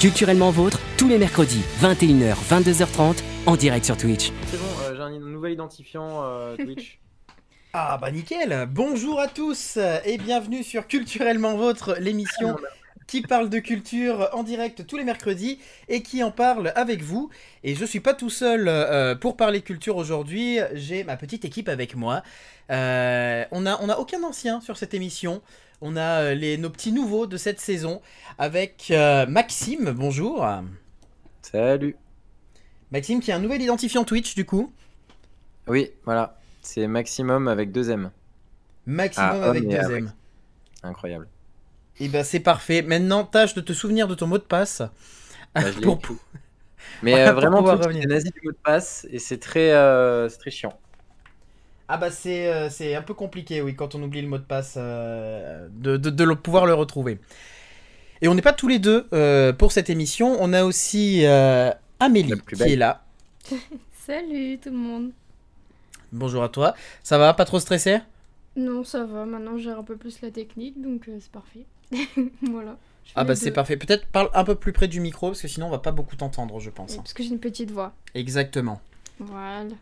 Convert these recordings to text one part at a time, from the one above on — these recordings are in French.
Culturellement vôtre, tous les mercredis, 21h, 22h30, en direct sur Twitch. C'est bon, euh, j'ai un nouvel identifiant euh, Twitch. Ah bah nickel Bonjour à tous et bienvenue sur Culturellement Vôtre, l'émission qui parle de culture en direct tous les mercredis et qui en parle avec vous. Et je suis pas tout seul euh, pour parler culture aujourd'hui, j'ai ma petite équipe avec moi. Euh, on a, on a aucun ancien sur cette émission. On a euh, les, nos petits nouveaux de cette saison avec euh, Maxime, bonjour. Salut. Maxime qui a un nouvel identifiant Twitch du coup. Oui, voilà. C'est Maximum avec deux M. Maximum Ah, avec deux M. Incroyable. Et ben c'est parfait. Maintenant, tâche de te souvenir de ton mot de passe. Bah, pour. Mais Voilà, euh, pour vraiment, tout revenir. nazi du mot de passe et c'est très, euh, c'est très chiant. Ah bah c'est euh, c'est un peu compliqué, oui, quand on oublie le mot de passe, euh, de, de, de le- pouvoir le retrouver. Et on n'est pas tous les deux euh, pour cette émission. On a aussi euh, Amélie qui est là. Salut tout le monde. Bonjour à toi. Ça va Pas trop stressé? Non, ça va, maintenant gère un peu plus la technique, donc euh, c'est parfait. voilà. Ah bah c'est parfait. Peut-être parle un peu plus près du micro parce que sinon on va pas beaucoup t'entendre, je Oui, pense. Parce que j'ai une petite voix. Exactement. Voilà.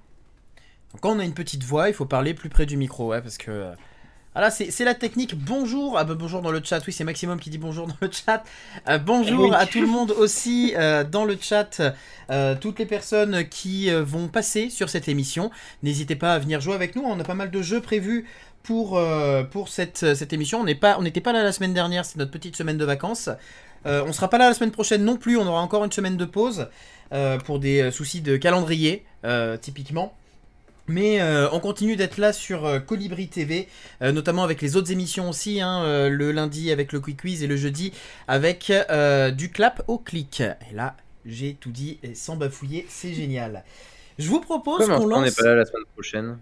Quand on a une petite voix, il faut parler plus près du micro, ouais, parce que. euh, Voilà, c'est la technique. Bonjour, ah bah bonjour dans le chat. Oui, c'est Maximum qui dit bonjour dans le chat. Euh, bonjour Oui. à tout le monde aussi euh, dans le chat. euh, toutes les personnes qui vont passer sur cette émission, n'hésitez pas à venir jouer avec nous. On a pas mal de jeux prévus pour pour cette cette émission. On n'est pas n'était pas là la semaine dernière. C'est notre petite semaine de vacances. On sera pas là la semaine prochaine non plus. On aura encore une semaine de pause pour des soucis de calendrier typiquement. Mais euh, on continue d'être là sur euh, Colibri TV, euh, notamment avec les autres émissions aussi, hein, le lundi avec le Quick Quiz et le jeudi avec du clap au clic. Et là, j'ai tout dit et sans bafouiller, c'est génial. Je vous propose qu'on on n'est lance... pas là la semaine prochaine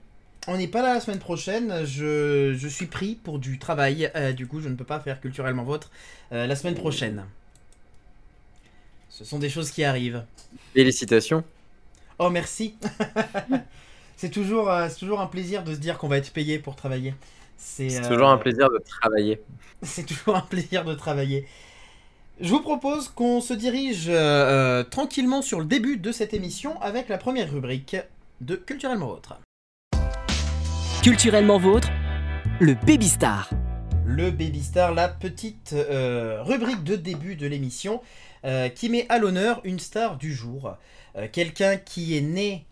On n'est pas là la semaine prochaine, je, je suis pris pour du travail, du coup je ne peux pas faire culturellement vôtre euh, la semaine prochaine. Ce sont des choses qui arrivent. Félicitations. Oh merci. c'est toujours, euh, c'est toujours un plaisir de se dire qu'on va être payé pour travailler. C'est euh, toujours un plaisir de travailler. C'est toujours un plaisir de travailler. Je vous propose qu'on se dirige euh, tranquillement sur le début de cette émission avec la première rubrique de Culturellement Autre. Culturellement vôtre, le Baby Star. Le Baby Star, la petite euh, rubrique de début de l'émission euh, qui met à l'honneur une star du jour. Euh, Quelqu'un qui est né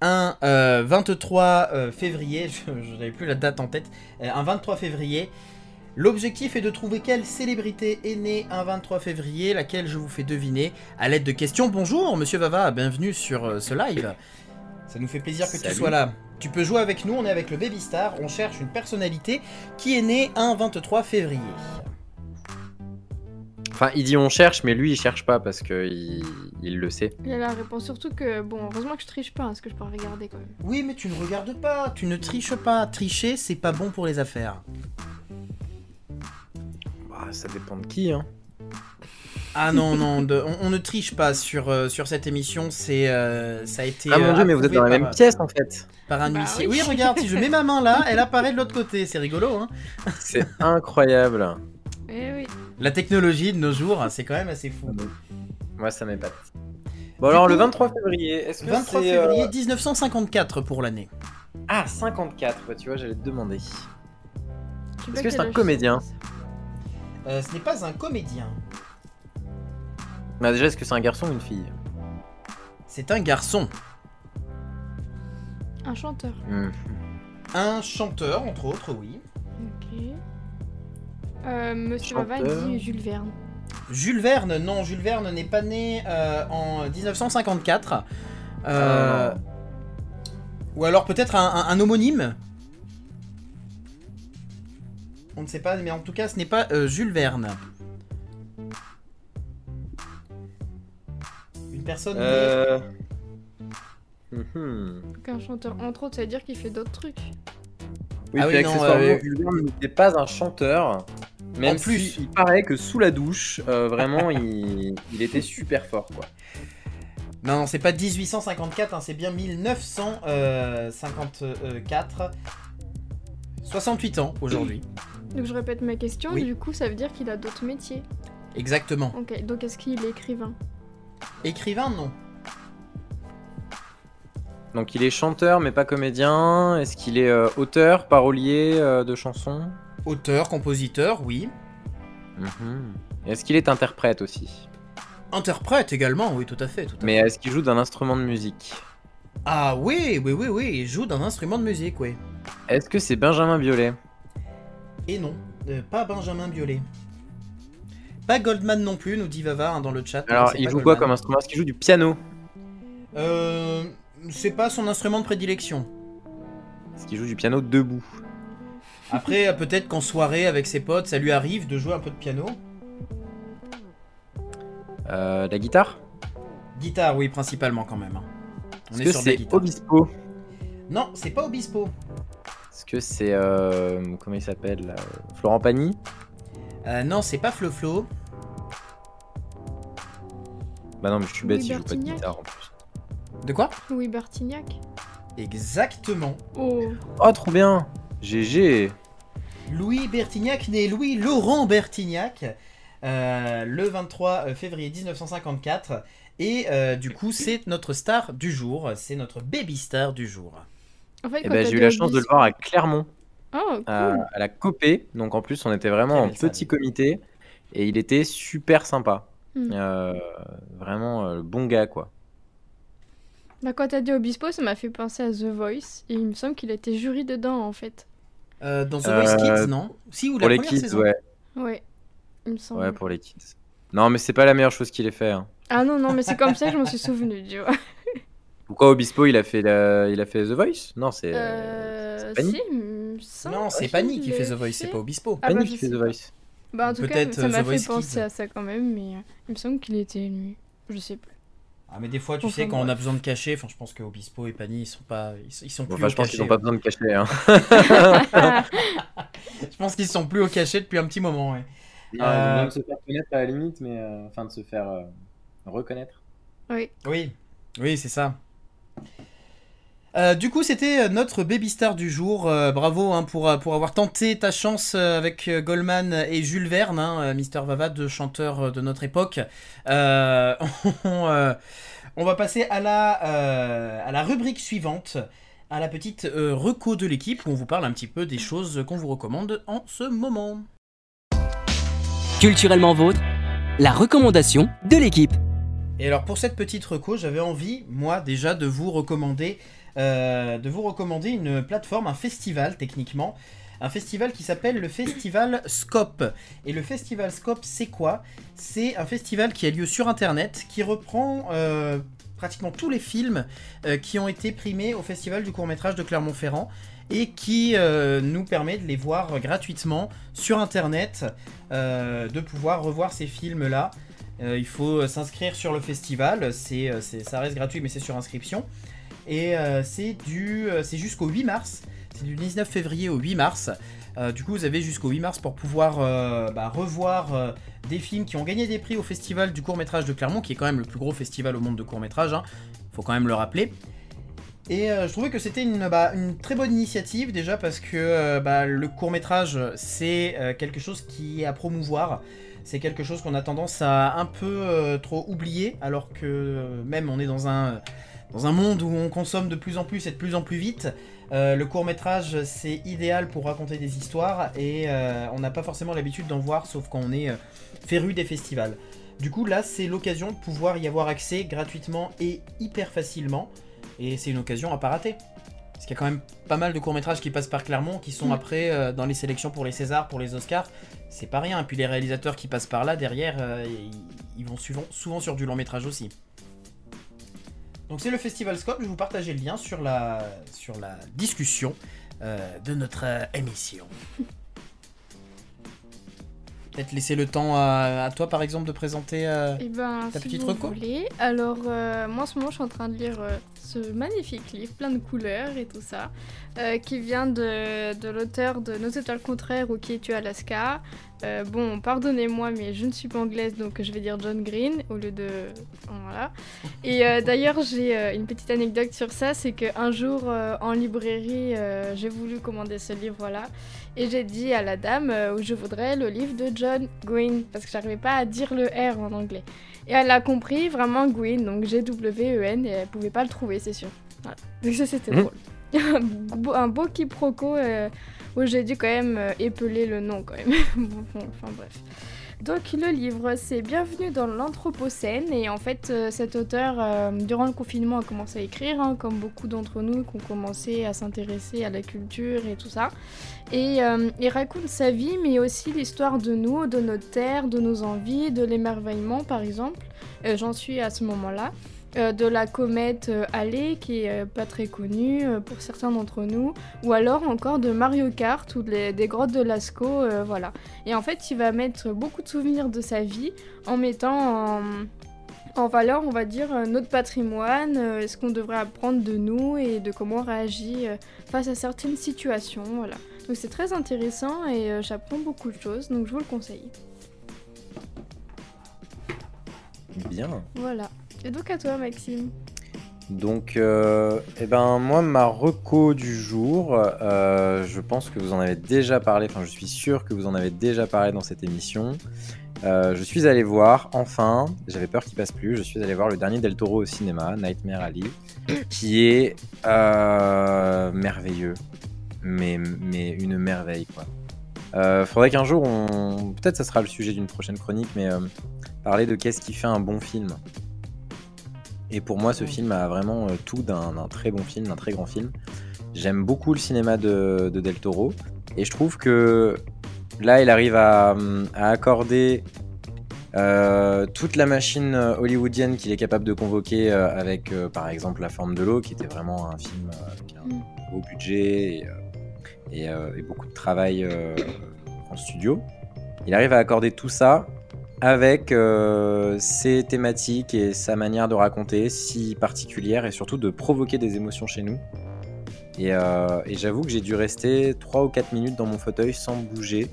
un euh, 23 euh, février, je je n'avais plus la date en tête, euh, un 23 février. L'objectif est de trouver quelle célébrité est née un 23 février, laquelle je vous fais deviner à l'aide de questions. Bonjour Monsieur Vava, bienvenue sur euh, ce live. Ça nous fait plaisir que tu sois là. Tu peux jouer avec nous, on est avec le Baby Star, on cherche une personnalité qui est née un 23 février. Enfin, il dit on cherche, mais lui il cherche pas parce que il, il le sait. Et la réponse surtout que, bon, heureusement que je triche pas, parce que je peux regarder quand même. Oui, mais tu ne regardes pas, tu ne triches pas. Tricher, c'est pas bon pour les affaires. Bah, ça dépend de qui, hein. Ah non, non, de- on, on ne triche pas sur, euh, sur cette émission, c'est euh, ça a été. Ah mon euh, dieu, mais vous êtes dans la par- même pièce en fait. Par un Bah huissier. oui. Oui. regarde, si je mets ma main là, elle apparaît de l'autre côté, c'est rigolo, hein. C'est incroyable. Eh oui. La technologie de nos jours, c'est quand même assez fou. Moi, ça m'épate. Bon, Du alors coup, le 23 février, est-ce que 23 c'est, euh, février 1954 pour l'année. Ah, 54, ouais, tu vois, j'allais te demander. Est-ce pas que c'est un comédien? Euh, ce n'est pas un comédien, Bah, déjà, est-ce que c'est un garçon ou une fille? C'est un garçon. Un chanteur. Hmm. Un chanteur, entre autres, oui. Ok. Euh, Monsieur Chanteur. dit Jules Verne. Jules Verne, non, Jules Verne n'est pas né euh, en 1954. Euh. Ou alors peut-être un, un- un homonyme On ne sait pas, mais en tout cas, ce n'est pas euh, Jules Verne. Une personne née- Euh... mhm. Donc un chanteur, entre autres, ça veut dire qu'il fait d'autres trucs. Oui, Ah oui, non, accessoirement, euh, Jules Verne n'était pas un chanteur. Même En plus. si il paraît que sous la douche, euh, vraiment, il... il était super fort, quoi. Non, non, c'est pas 1854, hein, c'est bien 1954. 68 ans aujourd'hui. Donc je répète ma question, Oui. du coup ça veut dire qu'il a d'autres métiers? Exactement. Ok, donc est-ce qu'il est écrivain? Écrivain, non. Donc il est chanteur mais pas comédien. Est-ce qu'il est euh, auteur, parolier euh, de chansons? Auteur, compositeur, oui. Mhm. Est-ce qu'il est interprète aussi? Interprète également, oui, tout à fait. tout à Mais est-ce qu'il joue d'un instrument de musique? Ah oui, oui, oui, oui, il joue d'un instrument de musique, oui. Est-ce que c'est Benjamin Biolay? Et non, euh, pas Benjamin Biolay. Pas Goldman non plus, nous dit Vava hein, dans le chat. Alors il joue quoi comme instrument? Est-ce qu'il joue du piano? Euh, c'est pas son instrument de prédilection. Est-ce qu'il joue du piano debout? Après, euh, peut-être qu'en soirée avec ses potes, ça lui arrive de jouer un peu de piano. Euh, La guitare? Guitare, oui, principalement quand même. hein. On est que sur de la c'est guitare. Obispo? Non, c'est pas Obispo. Est-ce que c'est euh, comment il s'appelle là Florent Pagny? Euh, non, c'est pas Flo Flo. Bah non mais je suis bête, Louis il joue pas de guitare en plus. De quoi? Louis Bertignac Exactement. Oh Oh trop bien GG Louis Bertignac, né Louis Laurent Bertignac, euh, le 23 février 1954. Et euh, du coup, c'est notre star du jour. C'est notre baby star du jour. En fait, Eh ben j'ai eu la chance de le voir à Clermont, Oh, cool à, à la Copé. Donc en plus on était vraiment en petit comité et il était super sympa. Hmm. Euh, vraiment euh, bon gars quoi. Bah, quand t'as dit Obispo, ça m'a fait penser à The Voice. Et il me semble qu'il était jury dedans, en fait. Euh, dans The Euh, Voice Kids, non Si, ou la Pour les première kids, saison ouais. Ouais, il me semble. Ouais, pour les kids. Non, mais c'est pas la meilleure chose qu'il ait fait. hein. Ah non, non, mais c'est comme ça que je m'en suis souvenu, tu vois. Pourquoi Obispo il a fait la- il a fait The Voice? Non, c'est Euh... Si, il me semble Non, c'est qu'il Pani qui fait The Voice, c'est fait. pas Obispo. Ah, bah, qui je fait sais The pas. Voice. Bah, en tout cas, Peut-être, ça euh, m'a The fait Voice penser Kids. à ça quand même, mais euh, il me semble qu'il était lui. Je sais plus. Ah, mais des fois, tu Enfin, sais, quand on a besoin de cacher, enfin, je pense que Obispo et Pani, ils sont pas, ils sont, ils sont Bon, plus enfin, au je pense cachet. qu'ils ont pas besoin de cacher. Hein. Je pense qu'ils sont plus au cachet depuis un petit moment, ouais. Non, Euh, ils de se faire connaître à la limite, mais euh, enfin de se faire euh, reconnaître. oui. Oui, oui, c'est ça. Euh, du coup, c'était notre baby star du jour. Euh, bravo hein, pour, euh, pour avoir tenté ta chance euh, avec euh, Goldman et Jules Verne, hein, euh, Mister Vava, deux chanteurs euh, de notre époque. Euh, on, euh, on va passer à la, euh, à la rubrique suivante, à la petite euh, reco de l'équipe, où on vous parle un petit peu des choses qu'on vous recommande en ce moment. Culturellement vôtre, la recommandation de l'équipe. Et alors pour cette petite reco, j'avais envie, moi déjà, de vous recommander, euh, de vous recommander une plateforme, un festival techniquement, un festival qui s'appelle le Festival Scope. Et le Festival Scope, c'est quoi? C'est un festival qui a lieu sur Internet, qui reprend euh, pratiquement tous les films euh, qui ont été primés au Festival du court métrage de Clermont-Ferrand et qui nous permet de les voir gratuitement sur Internet, de pouvoir revoir ces films-là. Il faut s'inscrire sur le festival, c'est- ça reste gratuit mais c'est sur inscription. Et euh, c'est, du, euh, c'est jusqu'au 8 mars, c'est du 19 février au 8 mars. Euh, du coup vous avez jusqu'au 8 mars pour pouvoir bah, revoir des films qui ont gagné des prix au festival du court métrage de Clermont, qui est quand même le plus gros festival au monde de court métrage, il faut quand même le rappeler. Et je trouvais que c'était une, bah, une très bonne initiative déjà parce que bah, le court métrage c'est quelque chose qui est à promouvoir. C'est quelque chose qu'on a tendance à un peu trop oublier alors que même on est dans un, dans un monde où on consomme de plus en plus et de plus en plus vite. Euh, le court métrage c'est idéal pour raconter des histoires et euh, on n'a pas forcément l'habitude d'en voir sauf quand on est euh, féru des festivals. Du coup là c'est l'occasion de pouvoir y avoir accès gratuitement et hyper facilement. Et c'est une occasion à pas rater. Parce qu'il y a quand même pas mal de courts-métrages qui passent par Clermont, qui sont Mm. après euh, dans les sélections pour les Césars, pour les Oscars. C'est pas rien. Et puis les réalisateurs qui passent par là, derrière, euh, ils, ils vont souvent, souvent sur du long-métrage aussi. Donc c'est le Festival Scope, je vais vous partager le lien sur la, sur la discussion euh, de notre euh, émission. Peut-être laisser le temps à, à toi par exemple de présenter... euh, Et ben, Ta si petite vous voulez. Alors, euh, moi en ce moment, je suis en train de lire euh, ce magnifique livre, plein de couleurs et tout ça, euh, qui vient de, de l'auteur de Nos étoiles contraires ou Qui es-tu Alaska, Euh, bon, pardonnez-moi, mais je ne suis pas anglaise, donc je vais dire John Green au lieu de. Voilà. Et euh, d'ailleurs, j'ai euh, une petite anecdote sur ça c'est qu'un jour, en librairie, j'ai voulu commander ce livre-là. Et j'ai dit à la dame où je voudrais le livre de John Green, parce que j'arrivais pas à dire le R en anglais. Et elle a compris vraiment Green, donc G-W-E-N, et elle pouvait pas le trouver, c'est sûr. Donc ça, c'était mmh. drôle. un beau quiproquo où j'ai dû quand même euh, épeler le nom quand même. bref. Donc le livre, c'est Bienvenue dans l'Anthropocène et en fait euh, cet auteur, euh, durant le confinement, a commencé à écrire, hein, comme beaucoup d'entre nous qui ont commencé à s'intéresser à la culture et tout ça. Et il raconte sa vie, mais aussi l'histoire de nous, de notre terre, de nos envies, de l'émerveillement par exemple. J'en suis à ce moment-là. Euh, de la comète euh, Halley qui est euh, pas très connue pour certains d'entre nous, ou alors encore de Mario Kart ou des grottes de Lascaux, voilà. Et en fait, il va mettre beaucoup de souvenirs de sa vie en mettant en, valeur, on va dire, notre patrimoine, ce qu'on devrait apprendre de nous et de comment on réagit face à certaines situations, voilà. Donc c'est très intéressant et j'apprends beaucoup de choses, donc je vous le conseille. Bien. Voilà. Et donc à toi, Maxime. Donc, euh, eh ben, moi, ma reco du jour, euh, je pense que vous en avez déjà parlé, enfin, je suis sûr que vous en avez déjà parlé dans cette émission. Euh, je suis allé voir, enfin, j'avais peur qu'il passe plus, je suis allé voir le dernier Del Toro au cinéma, Nightmare Alley, qui est merveilleux, mais, mais une merveille, quoi. faudrait qu'un jour, peut-être ça sera le sujet d'une prochaine chronique, mais parler de qu'est-ce qui fait un bon film. Et pour moi, ce film a vraiment euh, tout d'un très bon film, d'un très grand film. J'aime beaucoup le cinéma de, Del Toro. Et je trouve que là, il arrive à, accorder euh, toute la machine hollywoodienne qu'il est capable de convoquer euh, avec, par exemple, La forme de l'eau, qui était vraiment un film avec un mm. gros budget et, et beaucoup de travail en studio. Il arrive à accorder tout ça avec euh, ses thématiques et sa manière de raconter si particulière et surtout de provoquer des émotions chez nous. Et, euh, j'avoue que j'ai dû rester 3 ou 4 minutes dans mon fauteuil sans bouger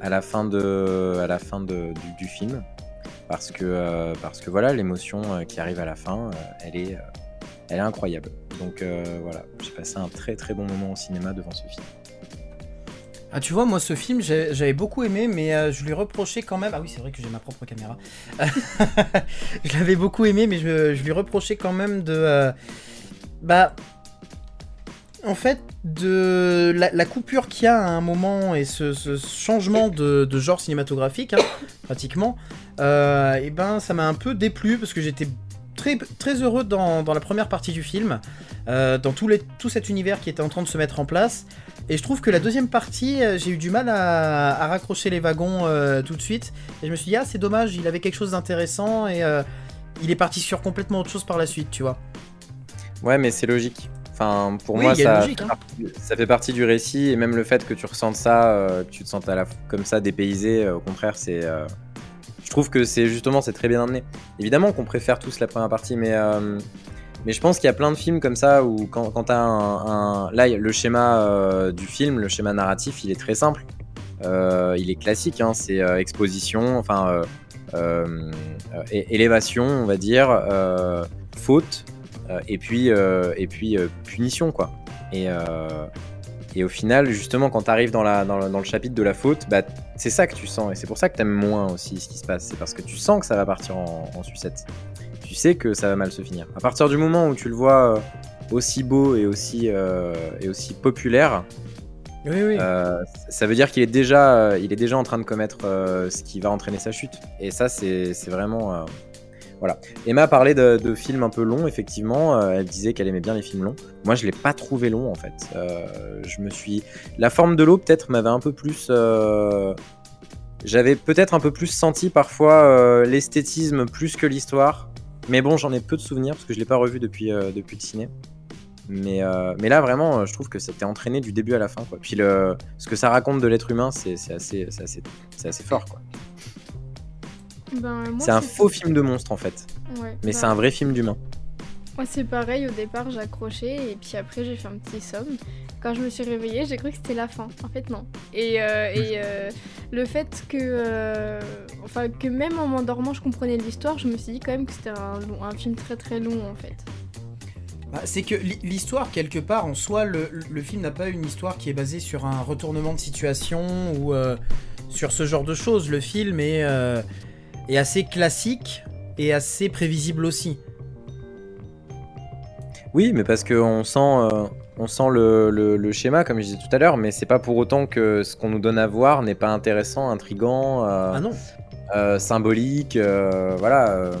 à la fin, de, à la fin du, film. Parce que, euh, parce que voilà, l'émotion qui arrive à la fin, elle, est, elle est incroyable. Donc voilà, j'ai passé un très très bon moment au cinéma devant ce film. Ah, tu vois, moi, ce film, j'avais beaucoup aimé, mais euh, je lui reprochais quand même. Ah oui, c'est vrai que j'ai ma propre caméra. je l'avais beaucoup aimé, mais je, lui reprochais quand même de. Euh, bah. En fait, de la, coupure qu'il y a à un moment et ce, changement de, genre cinématographique, hein, pratiquement, euh, et ben ça m'a un peu déplu parce que j'étais très, très heureux dans, la première partie du film, dans tout, les, tout cet univers qui était en train de se mettre en place. Et je trouve que la deuxième partie, euh, j'ai eu du mal à, raccrocher les wagons euh, tout de suite. Et je me suis dit, ah, c'est dommage, il avait quelque chose d'intéressant et euh, il est parti sur complètement autre chose par la suite, tu vois. Ouais, mais c'est logique. Enfin, pour moi, ça, logique, hein. ça fait partie du récit et même le fait que tu ressentes ça, que tu te sens à la, comme ça dépaysé, au contraire, c'est. Je trouve que c'est justement, c'est très bien amené. Évidemment qu'on préfère tous la première partie, mais mais je pense qu'il y a plein de films comme ça où quand, quand tu as un, Là, le schéma euh, du film, le schéma narratif, il est très simple. Euh, il est classique, hein, c'est euh, exposition, enfin élévation, on va dire, faute, et puis, et puis punition, quoi. Et, et au final, justement, quand tu arrives dans, la, dans, le, chapitre de la faute, bah, c'est ça que tu sens, et c'est pour ça que tu aimes moins aussi ce qui se passe. C'est parce que tu sens que ça va partir en, en sucette tu sais que ça va mal se finir. À partir du moment où tu le vois euh, aussi beau et aussi, euh, et aussi populaire, oui, oui. Euh, ça veut dire qu'il est, déjà, il est déjà en train de commettre ce qui va entraîner sa chute. Et ça, c'est vraiment. Voilà. Emma parlait de, de, films un peu longs, effectivement. elle disait qu'elle aimait bien les films longs. Moi, je l'ai pas trouvé long, en fait. je me suis. La forme de l'eau, peut-être, m'avait un peu plus. J'avais peut-être un peu plus senti parfois l'esthétisme plus que l'histoire. Mais bon, j'en ai peu de souvenirs parce que je l'ai pas revu depuis, euh, depuis le ciné. Mais, euh, mais là, vraiment, je trouve que c'était entraîné du début à la fin. Puis le, ce que ça raconte de l'être humain, c'est assez, assez, assez fort. Quoi. Ben, c'est un faux film de monstre en fait. mais c'est bah un vrai film d'humain. Moi, c'est pareil, au départ, j'accrochais et puis après, j'ai fait un petit somme. Quand je me suis réveillée, j'ai cru que c'était la fin. En fait, non. Et, euh, et euh, le fait que, euh, enfin, que même en m'endormant, je comprenais l'histoire, je me suis dit quand même que c'était un, film très très long en fait. Bah, c'est que l'hi- l'histoire, quelque part, en soi, le, le film n'a pas une histoire qui est basée sur un retournement de situation ou euh, sur ce genre de choses. Le film est, euh, est assez classique et assez prévisible aussi. Oui, mais parce qu'on sent, euh, on sent le, le- le schéma, comme je disais tout à l'heure, mais c'est pas pour autant que ce qu'on nous donne à voir n'est pas intéressant, intrigant, euh, Ah non euh, symbolique, euh, voilà. euh.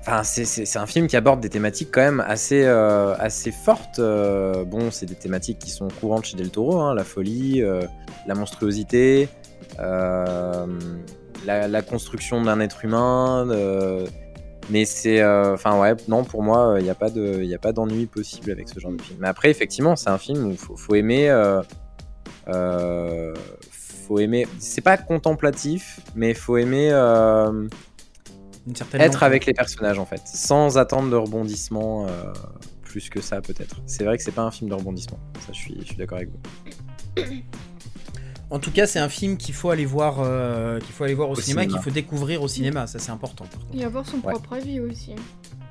Enfin, c'est- un film qui aborde des thématiques quand même assez, euh, assez fortes. euh. Bon, c'est des thématiques qui sont courantes chez Del Toro, hein, la folie, euh, la monstruosité, euh, la, la construction d'un être humain. euh, mais c'est, euh, enfin ouais, non pour moi, il n'y a pas de, d'ennui possible avec ce genre de film. Mais après, effectivement, c'est un film où il faut, faut aimer. euh, euh, faut aimer. C'est pas contemplatif, mais faut aimer euh, Une certaine être avec les personnages en fait, sans attendre de rebondissement euh, plus que ça peut-être. C'est vrai que c'est pas un film de rebondissement. Ça, je suis, je suis d'accord avec vous. En tout cas, c'est un film qu'il faut aller voir, euh, qu'il faut aller voir au, Au cinéma, cinéma. qu'il faut découvrir au cinéma. Ça, c'est important. par contre. Et avoir son Ouais. propre avis aussi.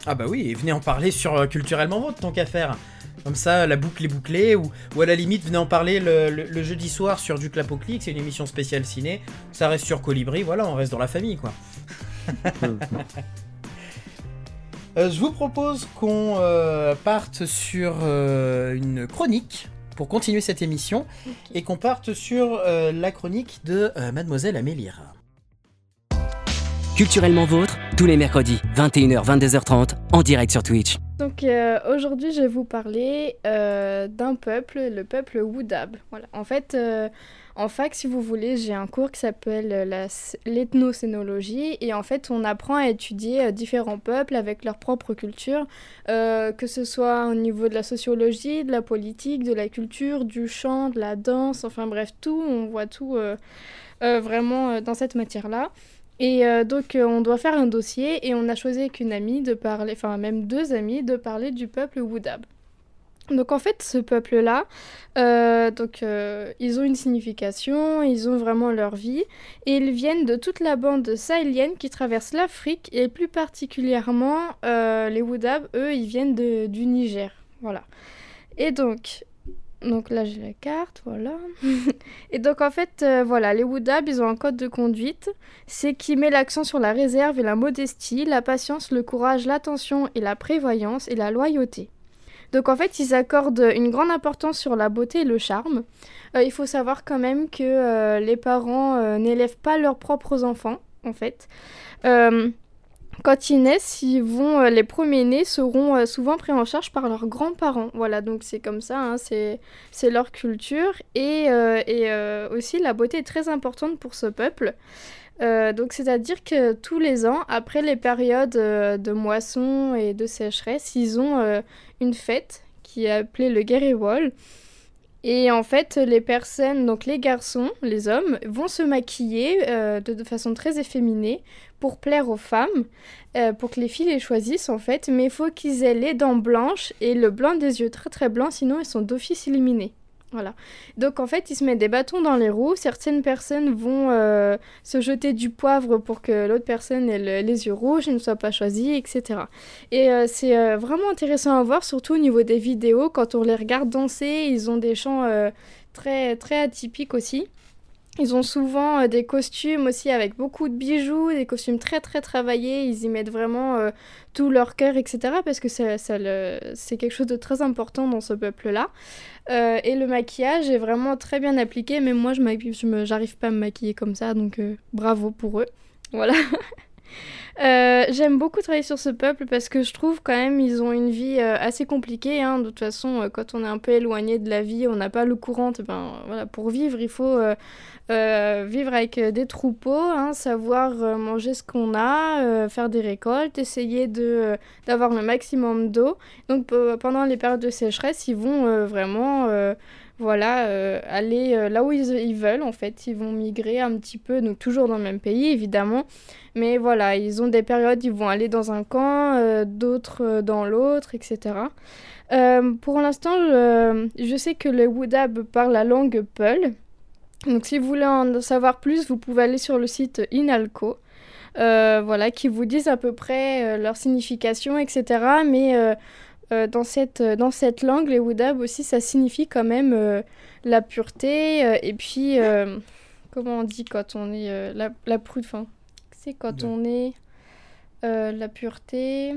Ah bah oui, et venez en parler sur euh, Culturellement Vôtre, tant qu'à faire. Comme ça, la boucle est bouclée, ou, ou à la limite, venez en parler le, le- le jeudi soir sur du Clapoclic, c'est une émission spéciale ciné. Ça reste sur Colibri, voilà, on reste dans la famille, quoi. Euh, je vous propose qu'on euh, parte sur euh, une chronique pour continuer cette émission et qu'on parte sur euh, la chronique de euh, Mademoiselle Amélire. Culturellement vôtre, tous les mercredis, 21h, 22h30, en direct sur Twitch. Donc euh, aujourd'hui, je vais vous parler euh, d'un peuple, le peuple Woudab. Voilà. En fait, euh, en fac, si vous voulez, j'ai un cours qui s'appelle euh, l'ethnocénologie et en fait, on apprend à étudier euh, différents peuples avec leur propre culture, euh, que ce soit au niveau de la sociologie, de la politique, de la culture, du chant, de la danse, enfin bref, tout, on voit tout vraiment dans cette matière-là. Et donc, on doit faire un dossier et on a choisi avec une amie de parler, enfin même deux amis, de parler du peuple Woudab. Donc en fait, ce peuple-là, euh, donc euh, ils ont une signification, ils ont vraiment leur vie, et ils viennent de toute la bande sahélienne qui traverse l'Afrique, et plus particulièrement euh, les Woudab, eux, ils viennent du Niger. Voilà. Et donc, donc là j'ai la carte, voilà. et donc en fait, voilà, les Woudab, ils ont un code de conduite c'est qui met l'accent sur la réserve et la modestie, la patience, le courage, l'attention et la prévoyance et la loyauté. Donc en fait, ils accordent une grande importance sur la beauté et le charme. Euh, il faut savoir quand même que euh, les parents euh, n'élèvent pas leurs propres enfants, en fait. Quand ils naissent, ils vont, les premiers nés seront souvent pris en charge par leurs grands-parents. Voilà, donc c'est comme ça, hein, c'est leur culture. Et, et aussi, la beauté est très importante pour ce peuple. Euh, donc, c'est-à-dire que tous les ans, après les périodes euh, de moisson et de sécheresse, ils ont euh, une fête qui est appelée le Gerewol. Et en fait, les personnes, donc les garçons, les hommes, vont se maquiller de, façon très efféminée pour plaire aux femmes, pour que les filles les choisissent en fait. Mais il faut qu'ils aient les dents blanches et le blanc des yeux très très blancs, sinon ils sont d'office éliminés. Voilà. Donc en fait, ils se mettent des bâtons dans les roues. Certaines personnes vont euh, se jeter du poivre pour que l'autre personne ait le- les yeux rouges ne soit pas choisie, etc. Et euh, c'est euh, vraiment intéressant à voir, surtout au niveau des vidéos. Quand on les regarde danser, ils ont des chants très, très atypiques aussi. Ils ont souvent euh, des costumes aussi avec beaucoup de bijoux, des costumes très très travaillés. Ils y mettent vraiment euh, tout leur cœur, etc. Parce que c'est quelque chose de très important dans ce peuple-là. Euh, et le maquillage est vraiment très bien appliqué. Même moi, je j'arrive pas à me maquiller comme ça, donc bravo pour eux. Voilà. J'aime beaucoup travailler sur ce peuple parce que je trouve quand même ils ont une vie assez compliquée. hein. De toute façon, quand on est un peu éloigné de la vie, on n'a pas le courant. Ben, voilà, pour vivre, il faut euh, vivre avec euh, des troupeaux, hein, savoir euh, manger ce qu'on a, faire des récoltes, essayer d'avoir le maximum d'eau. Donc pe- pendant les périodes de sécheresse, ils vont vraiment voilà, aller là où ils, veulent en fait. Ils vont migrer un petit peu, donc toujours dans le même pays évidemment. Mais voilà, ils ont des périodes, ils vont aller dans un camp, d'autres dans l'autre, etc. pour l'instant, je, je, sais que les Woodab parlent la langue Peul. Donc si vous voulez en savoir plus, vous pouvez aller sur le site Inalco. voilà, qui vous disent à peu près leur signification, etc. Mais euh, dans, cette, euh, dans cette langue, les Woodab aussi, ça signifie quand même euh, la pureté. et puis, comment on dit quand on est la, la prude enfin, C'est quand on est la pureté.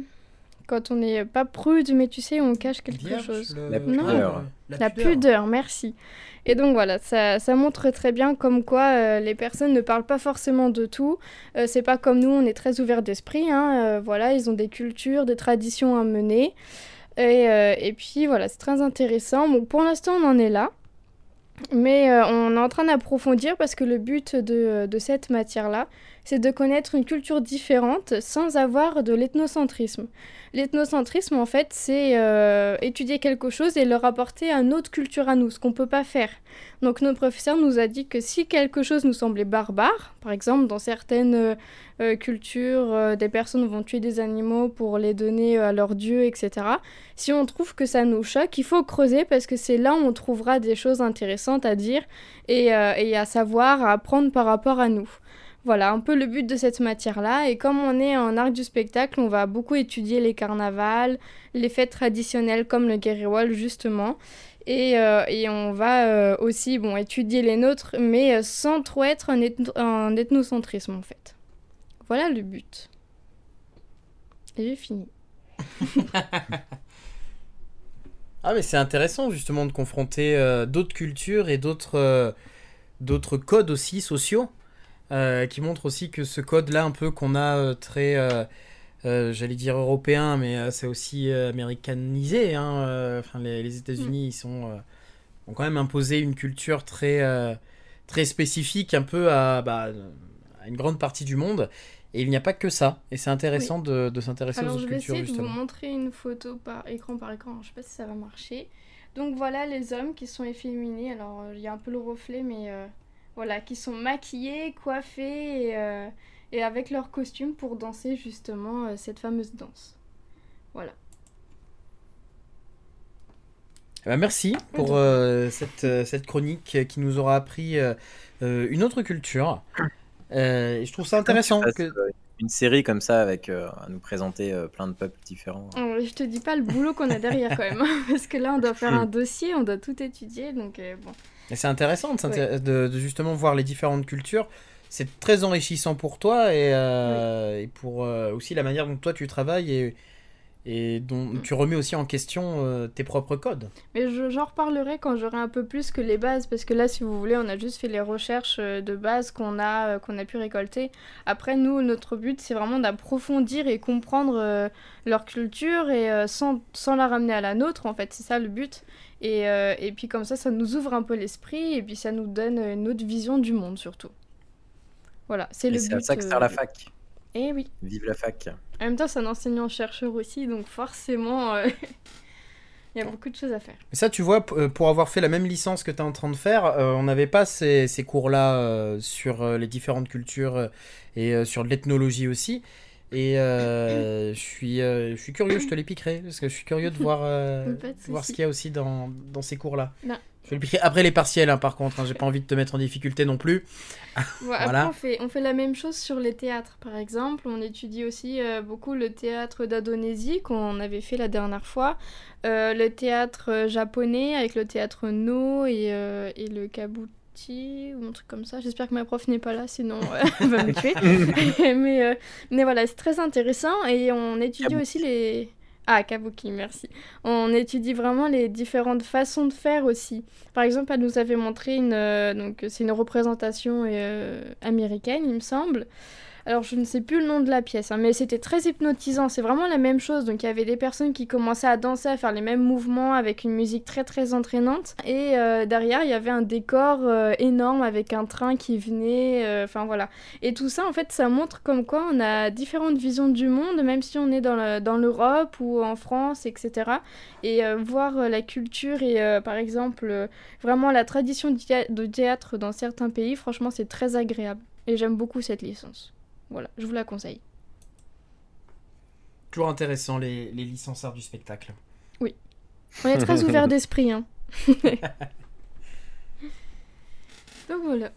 Quand on n'est pas prude, mais tu sais, on cache quelque chose. La pudeur. la, pudeur. merci. Et donc voilà, ça, montre très bien comme quoi les personnes ne parlent pas forcément de tout. c'est pas comme nous, on est très ouvert d'esprit. Hein. voilà, ils ont des cultures, des traditions à mener. Et, euh, et puis voilà, c'est très intéressant. Bon, pour l'instant, on en est là. Mais euh, on est en train d'approfondir parce que le but de, de cette matière-là, c'est de connaître une culture différente sans avoir de l'ethnocentrisme. L'ethnocentrisme, en fait, c'est euh, étudier quelque chose et leur apporter une autre culture à nous, ce qu'on ne peut pas faire. Donc notre professeur nous a dit que si quelque chose nous semblait barbare, par exemple dans certaines euh, cultures, euh, des personnes vont tuer des animaux pour les donner à leurs dieux, etc. Si on trouve que ça nous choque, il faut creuser parce que c'est là où on trouvera des choses intéressantes à dire et, et à savoir, à apprendre par rapport à nous. Voilà, un peu le but de cette matière-là. Et comme on est en art du spectacle, on va beaucoup étudier les carnavals, les fêtes traditionnelles comme le Guériwal, justement. Et, euh, et, on va euh, aussi bon, étudier les nôtres, mais euh, sans trop être un, ethnocentrisme en fait. Voilà le but. Et j'ai fini. ah mais c'est intéressant justement de confronter d'autres cultures et d'autres codes aussi sociaux. Euh, qui montre aussi que ce code-là, un peu qu'on a euh, très, euh, j'allais dire européen, mais c'est aussi américanisé. Hein, enfin, les, États-Unis, mm. ils sont, ont quand même imposé une culture très, très spécifique, un peu à, bah, à, une grande partie du monde. Et il n'y a pas que ça. Et c'est intéressant de, de s'intéresser aux autres cultures. Alors, je vais essayer de vous montrer une photo par écran par écran. Je sais pas si ça va marcher. Donc voilà les hommes qui sont efféminés. Alors il y a un peu le reflet, mais voilà, qui sont maquillés, coiffés et, euh, et avec leur costume pour danser justement euh, cette fameuse danse. Voilà. Eh ben, merci pour euh, cette, cette, chronique qui nous aura appris une autre culture. je trouve ça intéressant. Que... Une série comme ça avec à nous présenter plein de peuples différents. Oh, je te dis pas le boulot qu'on a derrière quand même, hein, parce que là on doit faire un dossier, on doit tout étudier, donc bon. Et c'est intéressant de, justement voir les différentes cultures. C'est très enrichissant pour toi et, euh, et pour euh, aussi la manière dont toi tu travailles et, et dont tu remets aussi en question euh, tes propres codes. Mais j'en reparlerai quand j'aurai un peu plus que les bases, parce que là, si vous voulez, on a juste fait les recherches de base qu'on a, qu'on a pu récolter. Après, nous, notre but, c'est vraiment d'approfondir et comprendre leur culture et sans, sans, la ramener à la nôtre, en fait, c'est ça le but. Et, euh, et puis comme ça, ça nous ouvre un peu l'esprit et puis ça nous donne une autre vision du monde surtout. Voilà, c'est le but. C'est à ça que sert la euh, fac. Eh oui. Vive la fac. En même temps, c'est un enseignant-chercheur aussi, donc forcément, euh, il y a beaucoup de choses à faire. Mais ça, tu vois, pour avoir fait la même licence que tu es en train de faire, on n'avait pas ces, ces cours-là sur les différentes cultures et sur l'ethnologie aussi. Et euh, je, suis, euh, je suis curieux, je te les piquerai, parce que je suis curieux de voir, euh, voir ce qu'il y a aussi dans, dans ces cours-là. Je vais les piquerai après les partiels, hein, par contre, hein, j'ai pas envie de te mettre en difficulté non plus. Après, on fait, on fait la même chose sur les théâtres, par exemple. On étudie aussi beaucoup le théâtre d'Indonésie, qu'on avait fait la dernière fois. le théâtre japonais avec le théâtre No et, et le ou un truc comme ça. J'espère que ma prof n'est pas là, sinon elle va me tuer. mais, euh, mais voilà, c'est très intéressant et on étudie aussi les... Ah, Kabuki, merci. On étudie vraiment les différentes façons de faire aussi. Par exemple, elle nous avait montré une... Euh, donc, c'est une représentation euh, américaine, il me semble. Alors je ne sais plus le nom de la pièce, hein, mais c'était très hypnotisant. C'est vraiment la même chose. Donc il y avait des personnes qui commençaient à danser, à faire les mêmes mouvements avec une musique très très entraînante. Et euh, derrière, il y avait un décor euh, énorme avec un train qui venait. euh, Enfin voilà. Et tout ça, en fait, ça montre comme quoi on a différentes visions du monde, même si on est dans le- dans l'Europe ou en France, etc. Et voir la culture et par exemple vraiment la tradition de théâtre dans certains pays, franchement, c'est très agréable. Et j'aime beaucoup cette licence. Voilà, je vous la conseille. Toujours intéressant, les, les du spectacle. On est très ouvert d'esprit. Hein. Donc voilà.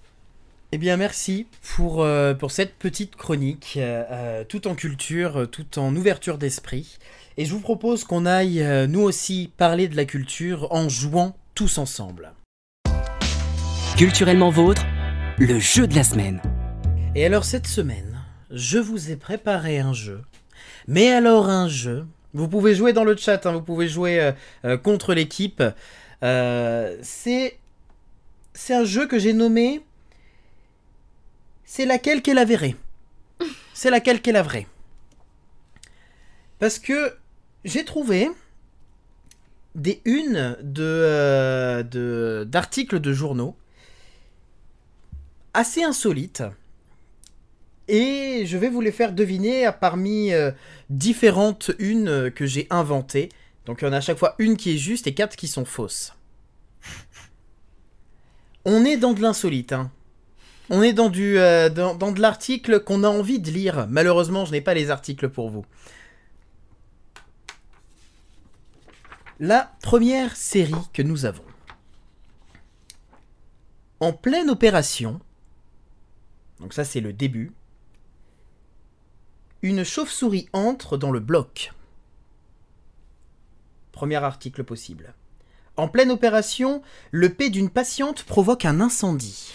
Eh bien, merci pour, euh, pour cette petite chronique, euh, euh, tout en culture, tout en ouverture d'esprit. Et je vous propose qu'on aille, euh, nous aussi, parler de la culture en jouant tous ensemble. Culturellement vôtre, le jeu de la semaine. Et alors, cette semaine, je vous ai préparé un jeu. Mais alors, un jeu. Vous pouvez jouer dans le chat, hein, vous pouvez jouer euh, euh, contre l'équipe. Euh, c'est. C'est un jeu que j'ai nommé. C'est laquelle qu'est la vraie. C'est laquelle qu'est la vraie. Parce que j'ai trouvé des unes de, euh, de- d'articles de journaux assez insolites. Et je vais vous les faire deviner parmi euh, différentes unes euh, que j'ai inventées. Donc il y en a à chaque fois une qui est juste et quatre qui sont fausses. On est dans de l'insolite. hein. On est dans, du, euh, dans, dans de l'article qu'on a envie de lire. Malheureusement, je n'ai pas les articles pour vous. La première série que nous avons. En pleine opération, donc ça c'est le début, une chauve-souris entre dans le bloc. Premier article possible. En pleine opération, le P d'une patiente provoque un incendie.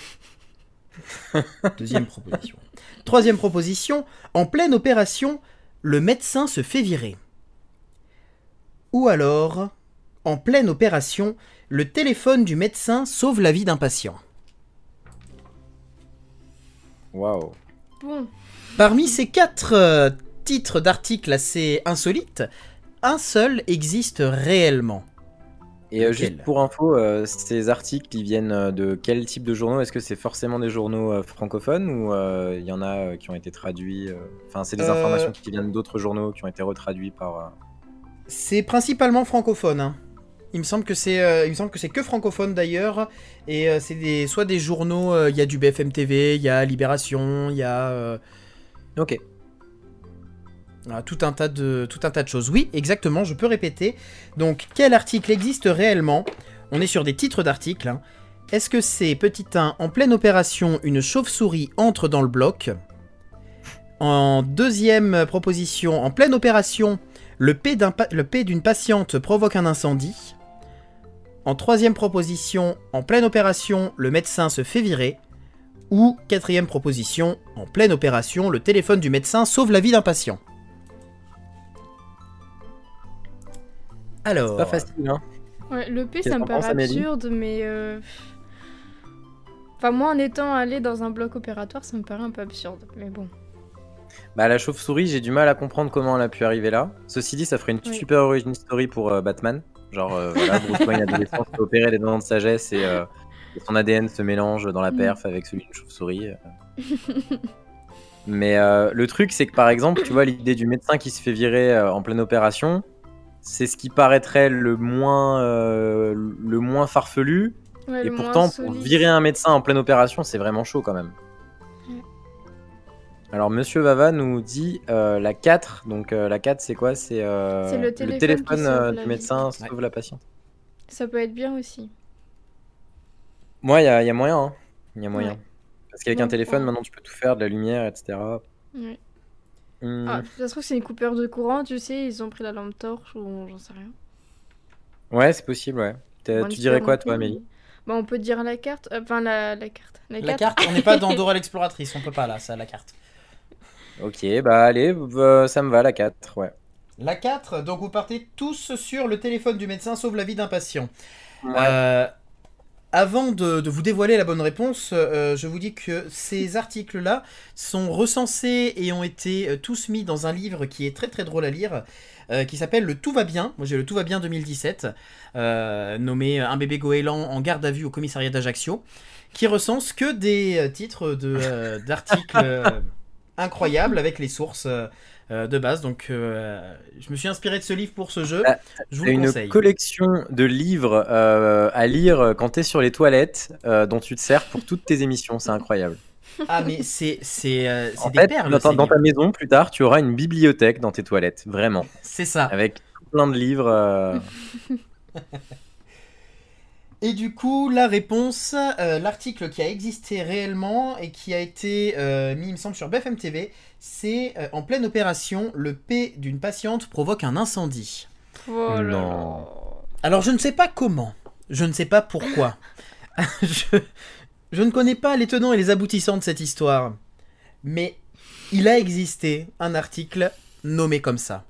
Deuxième proposition. Troisième proposition, en pleine opération, le médecin se fait virer. Ou alors, en pleine opération, le téléphone du médecin sauve la vie d'un patient. Waouh. Bon, Parmi ces quatre euh, titres d'articles assez insolites, un seul existe réellement. Et euh, juste pour info, euh, ces articles, ils viennent de quel type de journaux? Est-ce que c'est forcément des journaux euh, francophones ou il y en a qui ont été traduits Enfin, c'est des informations qui viennent d'autres journaux qui ont été retraduits par. C'est principalement francophone. hein. Il me semble que c'est, il me semble que c'est que francophone d'ailleurs, et c'est des, soit des journaux. Il y a du BFM TV, il y a Libération, il y a Ok. voilà, tout un tas de, choses. Oui, exactement. Je peux répéter. Donc, quel article existe réellement? On est sur des titres d'articles. hein. Est-ce que c'est petit 1 en pleine opération, une chauve-souris entre dans le bloc? En deuxième proposition, en pleine opération, le P d'une patiente provoque un incendie. En troisième proposition, en pleine opération, le médecin se fait virer. Ou quatrième proposition, en pleine opération, le téléphone du médecin sauve la vie d'un patient. Alors, Pas facile, hein ouais, le P, ça me paraît absurde, mais. euh, Enfin, moi, en étant allé dans un bloc opératoire, ça me paraît un peu absurde. Mais bon. Bah, la chauve-souris, j'ai du mal à comprendre comment elle a pu arriver là. Ceci dit, ça ferait une Oui. super origin story pour euh, Batman. Genre, euh, voilà, Bruce Wayne adolescent se fait opérer les dents de sagesse et, euh, et son ADN se mélange dans la Mm. perf avec celui d'une chauve-souris. euh. Mais euh, le truc, c'est que par exemple, tu vois, l'idée du médecin qui se fait virer euh, en pleine opération, c'est ce qui paraîtrait le moins, euh, le moins farfelu. Ouais, Et le moins pourtant, pour virer un médecin en pleine opération, c'est vraiment chaud quand même. Ouais. Alors, Monsieur Vava nous dit euh, la 4. Donc, euh, la 4, c'est quoi? C'est euh, le téléphone euh, du médecin sauve la patiente. Ça peut être bien aussi. Moi, il y, a- y a moyen. hein. Il y a moyen. Ouais. Parce qu'avec un téléphone, maintenant, tu peux tout faire, de la lumière, etc. Ouais. Hmm. Ah, ça se trouve, c'est une coupure de courant, tu sais, ils ont pris la lampe torche ou j'en sais rien. Ouais, c'est possible, ouais. Bon, tu dirais quoi, toi, Amélie? Bah, on peut dire la carte. euh, Enfin, la, la carte. La, la carte, on n'est pas dans Dora l'exploratrice, on peut pas là, ça, la carte. Ok, bah allez, euh, ça me va, la 4, ouais. La 4, donc vous partez tous sur le téléphone du médecin sauve la vie d'un patient. Ouais. Euh, avant de, vous dévoiler la bonne réponse, euh, je vous dis que ces articles-là sont recensés et ont été euh, tous mis dans un livre qui est très très drôle à lire, euh, qui s'appelle Le Tout va bien. Moi j'ai le Tout va bien 2017, euh, nommé Un bébé goéland en garde à vue au commissariat d'Ajaccio, qui recense que des euh, titres euh, d'articles euh, incroyables avec les sources euh, de base. Donc euh, je me suis inspiré de ce livre pour ce jeu. Ah, Je vous le une conseille. collection de livres euh, à lire quand t'es sur les toilettes dont tu te sers pour toutes tes émissions. C'est incroyable. Ah mais c'est c'est des fait, perles. dans, ta- dans ta maison, plus tard, tu auras une bibliothèque dans tes toilettes. Vraiment. C'est ça. Avec plein de livres. Et du coup, la réponse, euh, l'article qui a existé réellement et qui a été euh, mis, il me semble, sur BFM TV, c'est euh, en pleine opération, le P d'une patiente provoque un incendie. Oh là Non. là. Alors, je ne sais pas comment, je ne sais pas pourquoi. je, je ne connais pas les tenants et les aboutissants de cette histoire, mais il a existé un article nommé comme ça.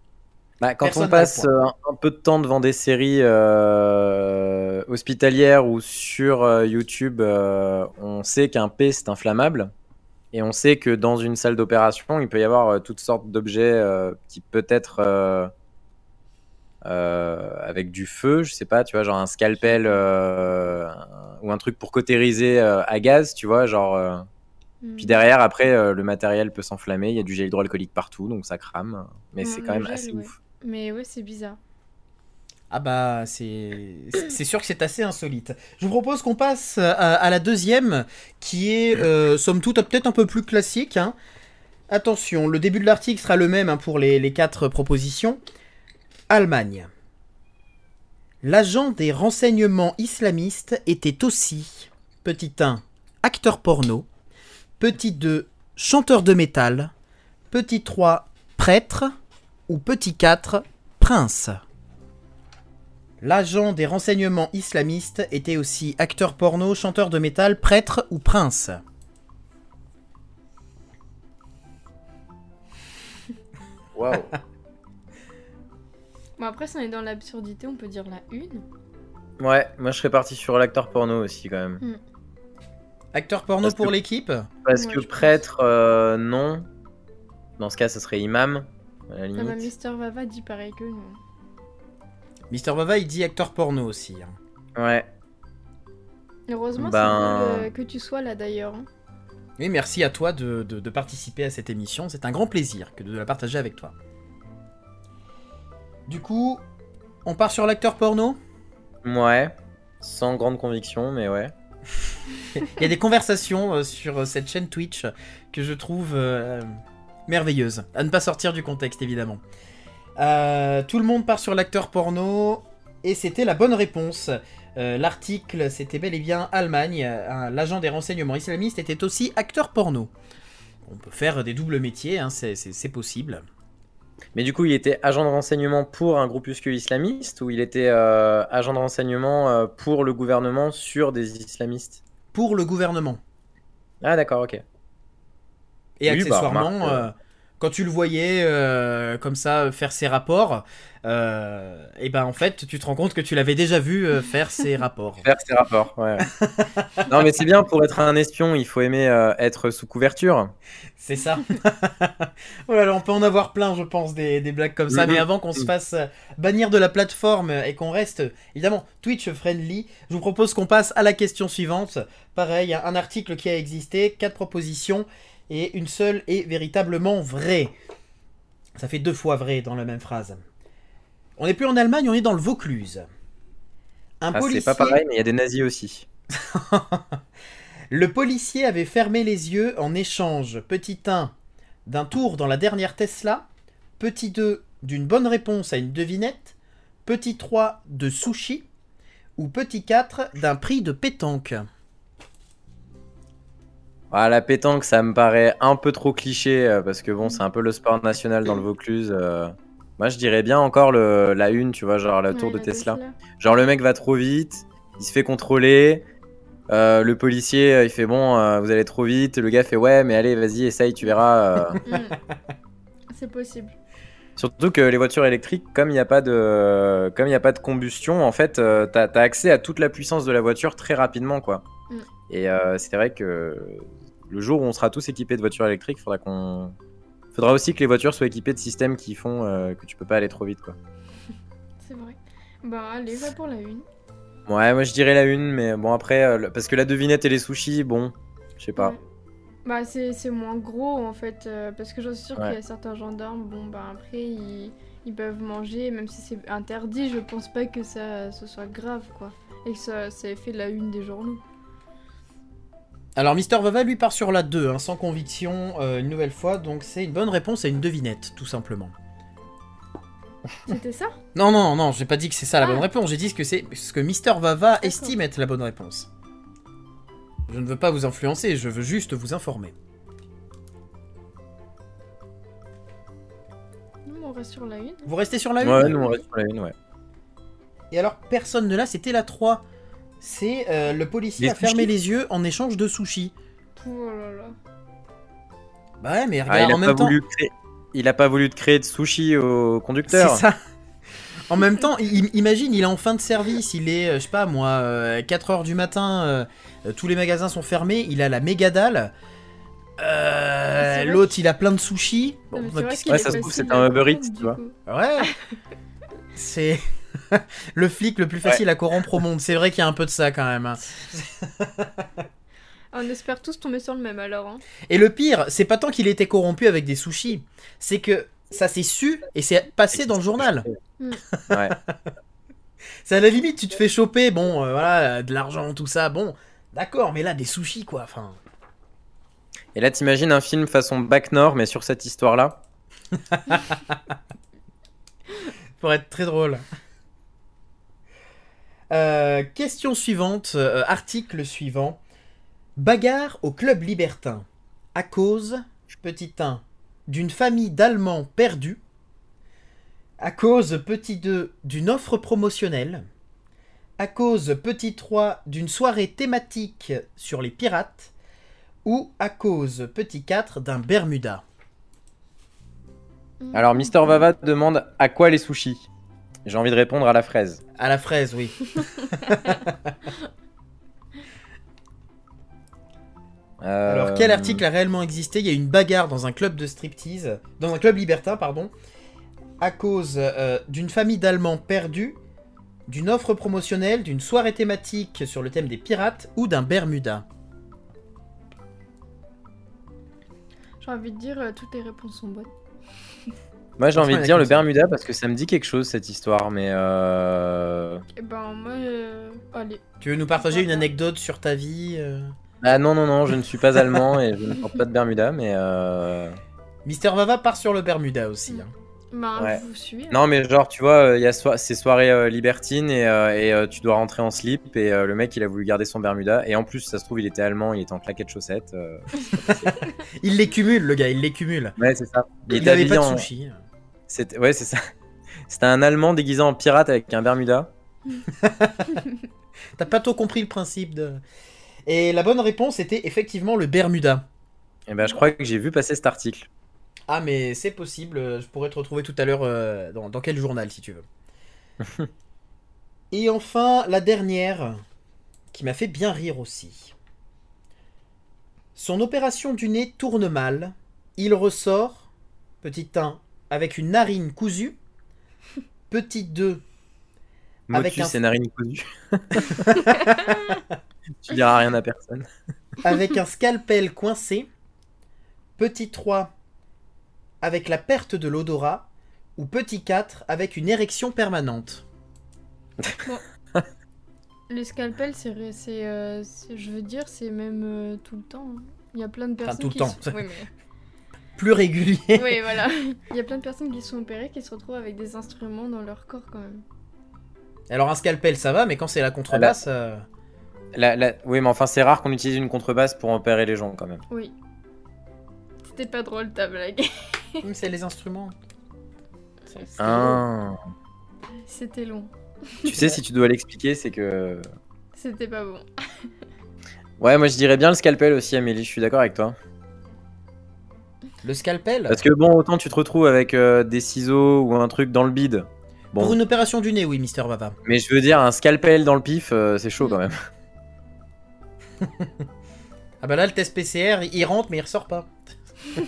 Bah, quand Personne on passe euh, un, un peu de temps devant des séries euh, hospitalières ou sur euh, YouTube, euh, on sait qu'un P c'est inflammable. Et on sait que dans une salle d'opération, il peut y avoir euh, toutes sortes d'objets euh, qui peut être euh, euh, avec du feu, je sais pas, tu vois, genre un scalpel euh, ou un truc pour cautériser euh, à gaz, tu vois, genre. euh, Hmm. Puis derrière, après, euh, le matériel peut s'enflammer, il y a du gel hydroalcoolique partout, donc ça crame. Mais Ouais, c'est quand même gel, assez ouais. ouf. Mais ouais, c'est bizarre. Ah bah c'est sûr que c'est assez insolite. Je vous propose qu'on passe à, à la deuxième qui est euh, somme toute peut-être un peu plus classique. hein. Attention, le début de l'article sera le même hein, pour les, les quatre propositions. Allemagne. L'agent des renseignements islamistes était aussi, petit 1, acteur porno, petit 2, chanteur de métal, petit 3, prêtre, ou petit 4, prince. L'agent des renseignements islamistes était aussi acteur porno, chanteur de métal, prêtre ou prince. Waouh! Bon, après, si on est dans l'absurdité, on peut dire la une. Ouais, moi je serais parti sur l'acteur porno aussi quand même. Acteur porno Parce pour que- l'équipe? Parce Ouais, que je pense. prêtre, euh, non. Dans ce cas, ce serait imam, à la Ah bah, limite. Mister Vava dit pareil que nous. Mister Bava il dit acteur porno aussi. hein. Ouais. Heureusement, Ben- c'est cool euh, que tu sois là d'ailleurs. hein. Oui, merci à toi de, de- de participer à cette émission. C'est un grand plaisir que de la partager avec toi. Du coup, on part sur l'acteur porno? Ouais. Sans grande conviction, mais ouais. Il y a des conversations euh, sur euh, cette chaîne Twitch que je trouve euh, merveilleuses. À ne pas sortir du contexte, évidemment. Euh, tout le monde part sur l'acteur porno. Et c'était la bonne réponse. Euh, L'article, c'était bel et bien Allemagne. Euh, L'agent des renseignements islamistes était aussi acteur porno. On peut faire des doubles métiers, hein, c'est- possible. Mais du coup, il était agent de renseignement pour un groupuscule islamiste ou il était euh, agent de renseignement pour le gouvernement sur des islamistes? Pour le gouvernement. Ah, d'accord, ok. Et Oui, bah, accessoirement, remarque, euh, quand tu le voyais euh, comme ça faire ses rapports, euh, et ben en fait, tu te rends compte que tu l'avais déjà vu euh, faire ses rapports. Faire ses rapports, ouais. non, mais c'est bien, pour être un espion, il faut aimer être sous couverture. C'est ça. oh là là, on peut en avoir plein, je pense, des, des blagues comme ça. Mais avant qu'on se fasse bannir de la plateforme et qu'on reste, évidemment, Twitch friendly, je vous propose qu'on passe à la question suivante. Pareil, un article qui a existé, quatre propositions, et une seule est véritablement vraie. Ça fait deux fois vrai dans la même phrase. On n'est plus en Allemagne, on est dans le Vaucluse. Un Ah, policier... c'est pas pareil, mais il y a des nazis aussi. Le policier avait fermé les yeux en échange, petit 1, d'un tour dans la dernière Tesla, petit 2, d'une bonne réponse à une devinette, petit 3, de sushi, ou petit 4, d'un prix de pétanque. Ah, la pétanque, ça me paraît un peu trop cliché euh, parce que bon, c'est un peu le sport national dans le Vaucluse. euh. Moi, je dirais bien encore le, la une, tu vois, genre le tour Ouais, de la Tesla. Genre, le mec va trop vite, il se fait contrôler. euh, le policier, il fait bon, euh, vous allez trop vite. Le gars fait ouais, mais allez, vas-y, essaye, tu verras. euh. Mm. C'est possible. Surtout que les voitures électriques, comme il n'y a pas de, comme il y a pas de combustion, en fait, t'as as accès à toute la puissance de la voiture très rapidement, quoi. Mm. Et c'est vrai que le jour où on sera tous équipés de voitures électriques, faudra qu'on, faudra aussi que les voitures soient équipées de systèmes qui font euh, que tu peux pas aller trop vite, quoi. C'est vrai. Bah allez, va pour la une. Ouais, moi je dirais la une, mais bon après, euh, parce que la devinette et les sushis, bon, je sais pas. Ouais. Bah c'est c'est moins gros en fait, euh, parce que j'en suis sûre Ouais. qu'il y a certains gendarmes, bon bah après ils, ils peuvent manger, même si c'est interdit, je pense pas que ça ce soit grave quoi. Et que ça, ça ait fait la une des journaux. Alors Mister Vava lui part sur la 2, hein, sans conviction, euh, une nouvelle fois, donc c'est une bonne réponse à une devinette, tout simplement. C'était ça? Non, non, non, j'ai pas dit que c'est ça la Ah. bonne réponse, j'ai dit ce que c'est ce que Mister Vava estime être la bonne réponse. Je ne veux pas vous influencer, je veux juste vous informer. Non, on reste sur la une. Vous restez sur la 1 Ouais, nous on reste sur la une, ouais. Et alors, personne ne l'a, c'était la 3. C'est euh, le policier Les a fermé les yeux en échange de sushis. Oh là là. Bah ouais, mais Ah, regarde, il, a en pas même temps... créer... il a pas voulu te créer de sushi au conducteur. C'est ça. En même temps, imagine, il est en fin de service, il est, euh, je sais pas moi, 4h du matin, euh, euh, tous les magasins sont fermés, il a la méga dalle. Euh, L'autre, il a plein de sushis. Bon, bah, Ouais, ça se trouve, c'est un Uber Eats, tu vois. coup. Ouais. C'est le flic le plus facile à corrompre au monde. C'est vrai qu'il y a un peu de ça quand même. hein. On espère tous tomber sur le même alors. Hein. Et le pire, c'est pas tant qu'il était corrompu avec des sushis, c'est que ça s'est su et c'est passé dans le journal. Ouais. C'est à la limite, tu te fais choper, bon, euh, voilà, de l'argent, tout ça, bon, d'accord, mais là, des sushis, quoi, enfin. Et là, t'imagines un film façon Bac Nord, mais sur cette histoire-là? Pour être très drôle. Euh, question suivante, euh, article suivant. Bagarre au club libertin. À cause, petit 1, d'une famille d'Allemands perdus. À cause, petit 2, d'une offre promotionnelle. À cause, petit 3, d'une soirée thématique sur les pirates. Ou à cause, petit 4, d'un Bermuda. Alors, Mister Vava demande à quoi les sushis? J'ai envie de répondre à la fraise. À la fraise, oui. Euh, Alors, quel article a réellement existé? Il y a une bagarre dans un club de striptease, dans un club libertin, pardon, à cause euh, d'une famille d'Allemands perdus, d'une offre promotionnelle, d'une soirée thématique sur le thème des pirates ou d'un Bermuda? J'ai envie de dire, euh, toutes les réponses sont bonnes. Moi, j'ai envie de dire le Bermuda parce que ça me dit quelque chose cette histoire, mais euh... Et ben moi, euh, allez. Tu veux nous partager une anecdote sur ta vie euh ah non non non, je ne suis pas allemand et je ne porte pas de Bermuda, mais euh... Mister Vava part sur le Bermuda aussi. hein. Ben, Ouais. je vous suis. hein. non mais genre tu vois, il y a so- ces soirées euh, libertines et, euh, et, euh, tu dois rentrer en slip et euh, le mec il a voulu garder son Bermuda et en plus ça se trouve il était allemand, il était en claquettes chaussettes. euh. Il les cumule, le gars, il les cumule. Ouais c'est ça. Il était avait pas de habillé en- sushi. C'était ouais c'est ça. C'était un Allemand déguisé en pirate avec un Bermuda. T'as pas trop compris le principe de. Et la bonne réponse était effectivement le Bermuda. Et ben je crois que j'ai vu passer cet article. Ah, mais c'est possible, je pourrais te retrouver tout à l'heure euh, dans, dans quel journal si tu veux. Et enfin, la dernière, qui m'a fait bien rire aussi. Son opération du nez tourne mal. Il ressort, petit 1, avec une narine cousue. Petit 2, Avec Motus un- et narine cousue. tu diras rien à personne. avec un scalpel coincé. Petit 3, avec la perte de l'odorat. Ou petit 4, avec une érection permanente. Le scalpel, c'est, ré- c'est, euh, c'est- je veux dire, c'est même euh, tout le temps. hein. Il y a plein de personnes tout le qui temps. se- Oui, mais- Plus régulier. oui, voilà. Il y a plein de personnes qui sont opérées qui se retrouvent avec des instruments dans leur corps quand même. Alors un scalpel ça va, mais quand c'est la contrebasse, euh, La- la- Oui mais enfin c'est rare qu'on utilise une contrebasse pour opérer les gens quand même. Oui. C'était pas drôle ta blague. c'est les instruments. Ah. C'était long. Tu sais si tu dois l'expliquer c'est que... C'était pas bon. Ouais moi je dirais bien le scalpel aussi Amélie, je suis d'accord avec toi. Le scalpel Parce que bon, autant tu te retrouves avec euh, des ciseaux ou un truc dans le bide. Bon, Pour une opération du nez, oui, Mister Vava. mais je veux dire, un scalpel dans le pif, euh, c'est chaud quand même. Ah bah là, le test PCR, il rentre, mais il ressort pas.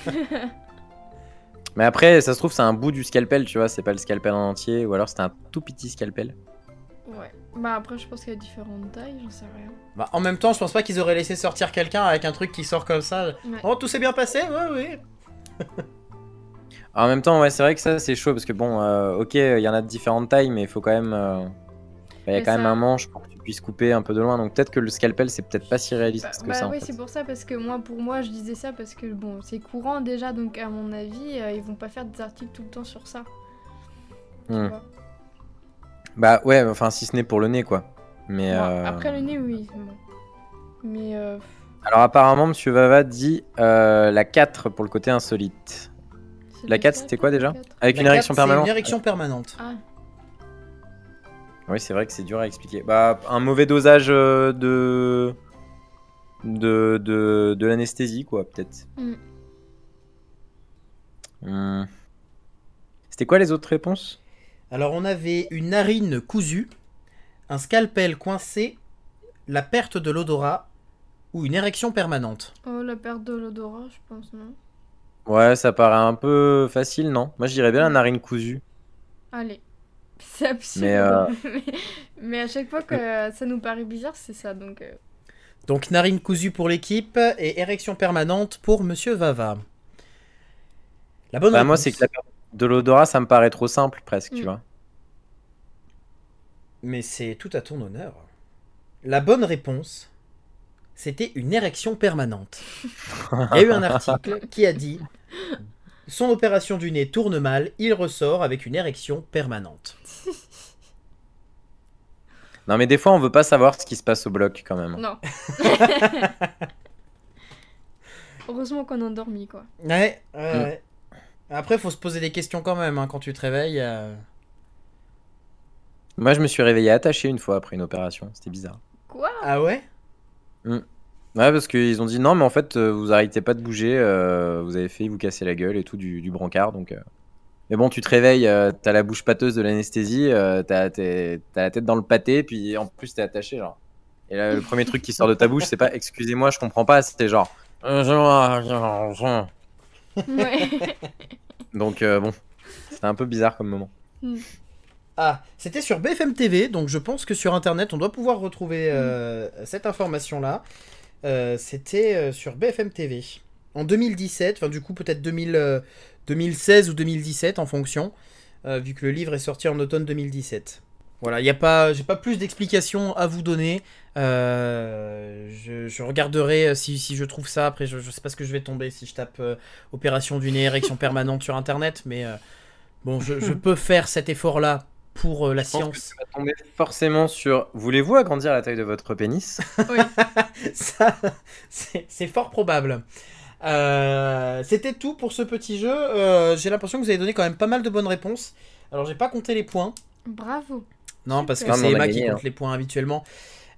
Mais après, ça se trouve, c'est un bout du scalpel, tu vois, c'est pas le scalpel en entier, ou alors c'est un tout petit scalpel. Ouais. Bah après, je pense qu'il y a différentes tailles, j'en sais rien. Bah, en même temps, je pense pas qu'ils auraient laissé sortir quelqu'un avec un truc qui sort comme ça. Ouais. Oh, tout s'est bien passé Ouais, oui. En même temps, ouais, c'est vrai que ça, c'est chaud, parce que bon, euh, ok, il y en a de différentes tailles, mais il faut quand même. euh, bah, Il y a quand même un manche pour que tu puisses couper un peu de loin, donc peut-être que le scalpel, c'est peut-être pas si réaliste Bah, que bah ça. oui, c'est pour ça, parce que moi, pour moi, je disais ça parce que bon, c'est courant déjà, donc à mon avis, euh, ils vont pas faire des articles tout le temps sur ça. Hmm. Bah ouais, enfin, si ce n'est pour le nez, quoi. Mais. Bon, euh, Après le nez, oui. bon. Mais Alors apparemment, Monsieur Vava dit euh, la 4 pour le côté insolite. La le 4, quatre, c'était quoi déjà Avec La une érection c'est permanente Une érection permanente. Ah, Oui, c'est vrai que c'est dur à expliquer. Bah, un mauvais dosage euh, de de, de, de l'anesthésie, quoi, peut-être. Mm. Hmm. C'était quoi les autres réponses? Alors, on avait une narine cousue, un scalpel coincé, la perte de l'odorat ou une érection permanente. oh, la perte de l'odorat, je pense, non Ouais, ça paraît un peu facile, non? Moi, je dirais bien la narine cousue. Allez. C'est absurde. Mais, euh, mais, mais à chaque fois que ça nous paraît bizarre, c'est ça, donc... euh, Donc, narine cousue pour l'équipe et érection permanente pour Monsieur Vava. La bonne Bah, moi, réponse- c'est que la perte de l'odorat, ça me paraît trop simple, presque, tu Mm. vois. Mais c'est tout à ton honneur. La bonne réponse, c'était une érection permanente. Il y a eu un article qui a dit Son opération du nez tourne mal, il ressort avec une érection permanente. Non, mais des fois, on veut pas savoir ce qui se passe au bloc, quand même. Non. Heureusement qu'on a dormi, quoi. Ouais, Mm. ouais. Après, faut se poser des questions quand même hein, quand tu te réveilles. euh. Moi, je me suis réveillé attaché une fois après une opération. C'était bizarre. Quoi? Ah ouais? Ouais, parce qu'ils ont dit non, mais en fait, euh, vous arrêtez pas de bouger, euh, vous avez fait vous casser la gueule et tout du, du brancard, donc. euh. Mais bon, tu te réveilles, t'as la bouche pâteuse de l'anesthésie, t'as la tête dans le pâté, puis en plus t'es attaché, genre. Et là, le premier truc qui sort de ta bouche, c'est pas excusez-moi, je comprends pas, c'était genre. Donc bon, c'était un peu bizarre comme moment. Ah, c'était sur BFM TV, donc je pense que sur Internet, on doit pouvoir retrouver euh, cette information-là. Euh, c'était euh, sur BFM TV. En 2017, enfin du coup peut-être 2000, euh, 2016 ou 2017 en fonction, vu que le livre est sorti en automne 2017. Voilà, il a pas, j'ai pas plus d'explications à vous donner. Euh, je, je regarderai si, si je trouve ça. Après, je, je sais pas ce que je vais tomber si je tape euh, opération du nez, érection permanente sur Internet, mais euh, bon, je, je peux faire cet effort-là pour euh, la Je pense que science. tu vas tomber forcément sur. Voulez-vous agrandir la taille de votre pénis? Oui. Ça, c'est fort probable. Euh, C'était tout pour ce petit jeu. Euh, j'ai l'impression que vous avez donné quand même pas mal de bonnes réponses. Alors, j'ai pas compté les points. Bravo. Non, parce que c'est Emma gagné, qui compte hein. les points habituellement.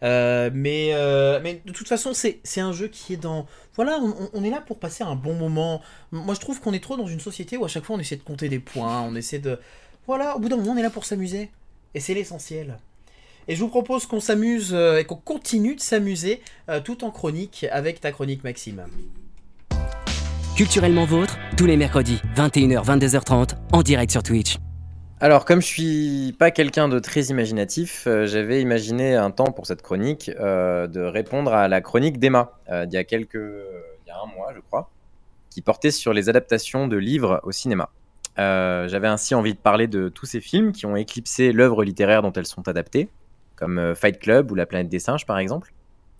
Euh, mais, euh, mais de toute façon, c'est c'est un jeu qui est dans. Voilà, on, on est là pour passer un bon moment. Moi, je trouve qu'on est trop dans une société où à chaque fois on essaie de compter des points, on essaie de. Voilà, au bout d'un moment, on est là pour s'amuser. Et c'est l'essentiel. Et je vous propose qu'on s'amuse euh, et qu'on continue de s'amuser euh, tout en chronique avec ta chronique, Maxime. Culturellement vôtre, tous les mercredis, 21h, 22h30, en direct sur Twitch. Alors, comme je suis pas quelqu'un de très imaginatif, euh, j'avais imaginé un temps pour cette chronique euh, de répondre à la chronique d'Emma euh, d'il y a quelques, il y a un mois, je crois, qui portait sur les adaptations de livres au cinéma. Euh, j'avais ainsi envie de parler de tous ces films qui ont éclipsé l'œuvre littéraire dont elles sont adaptées, comme euh, Fight Club ou La planète des singes, par exemple.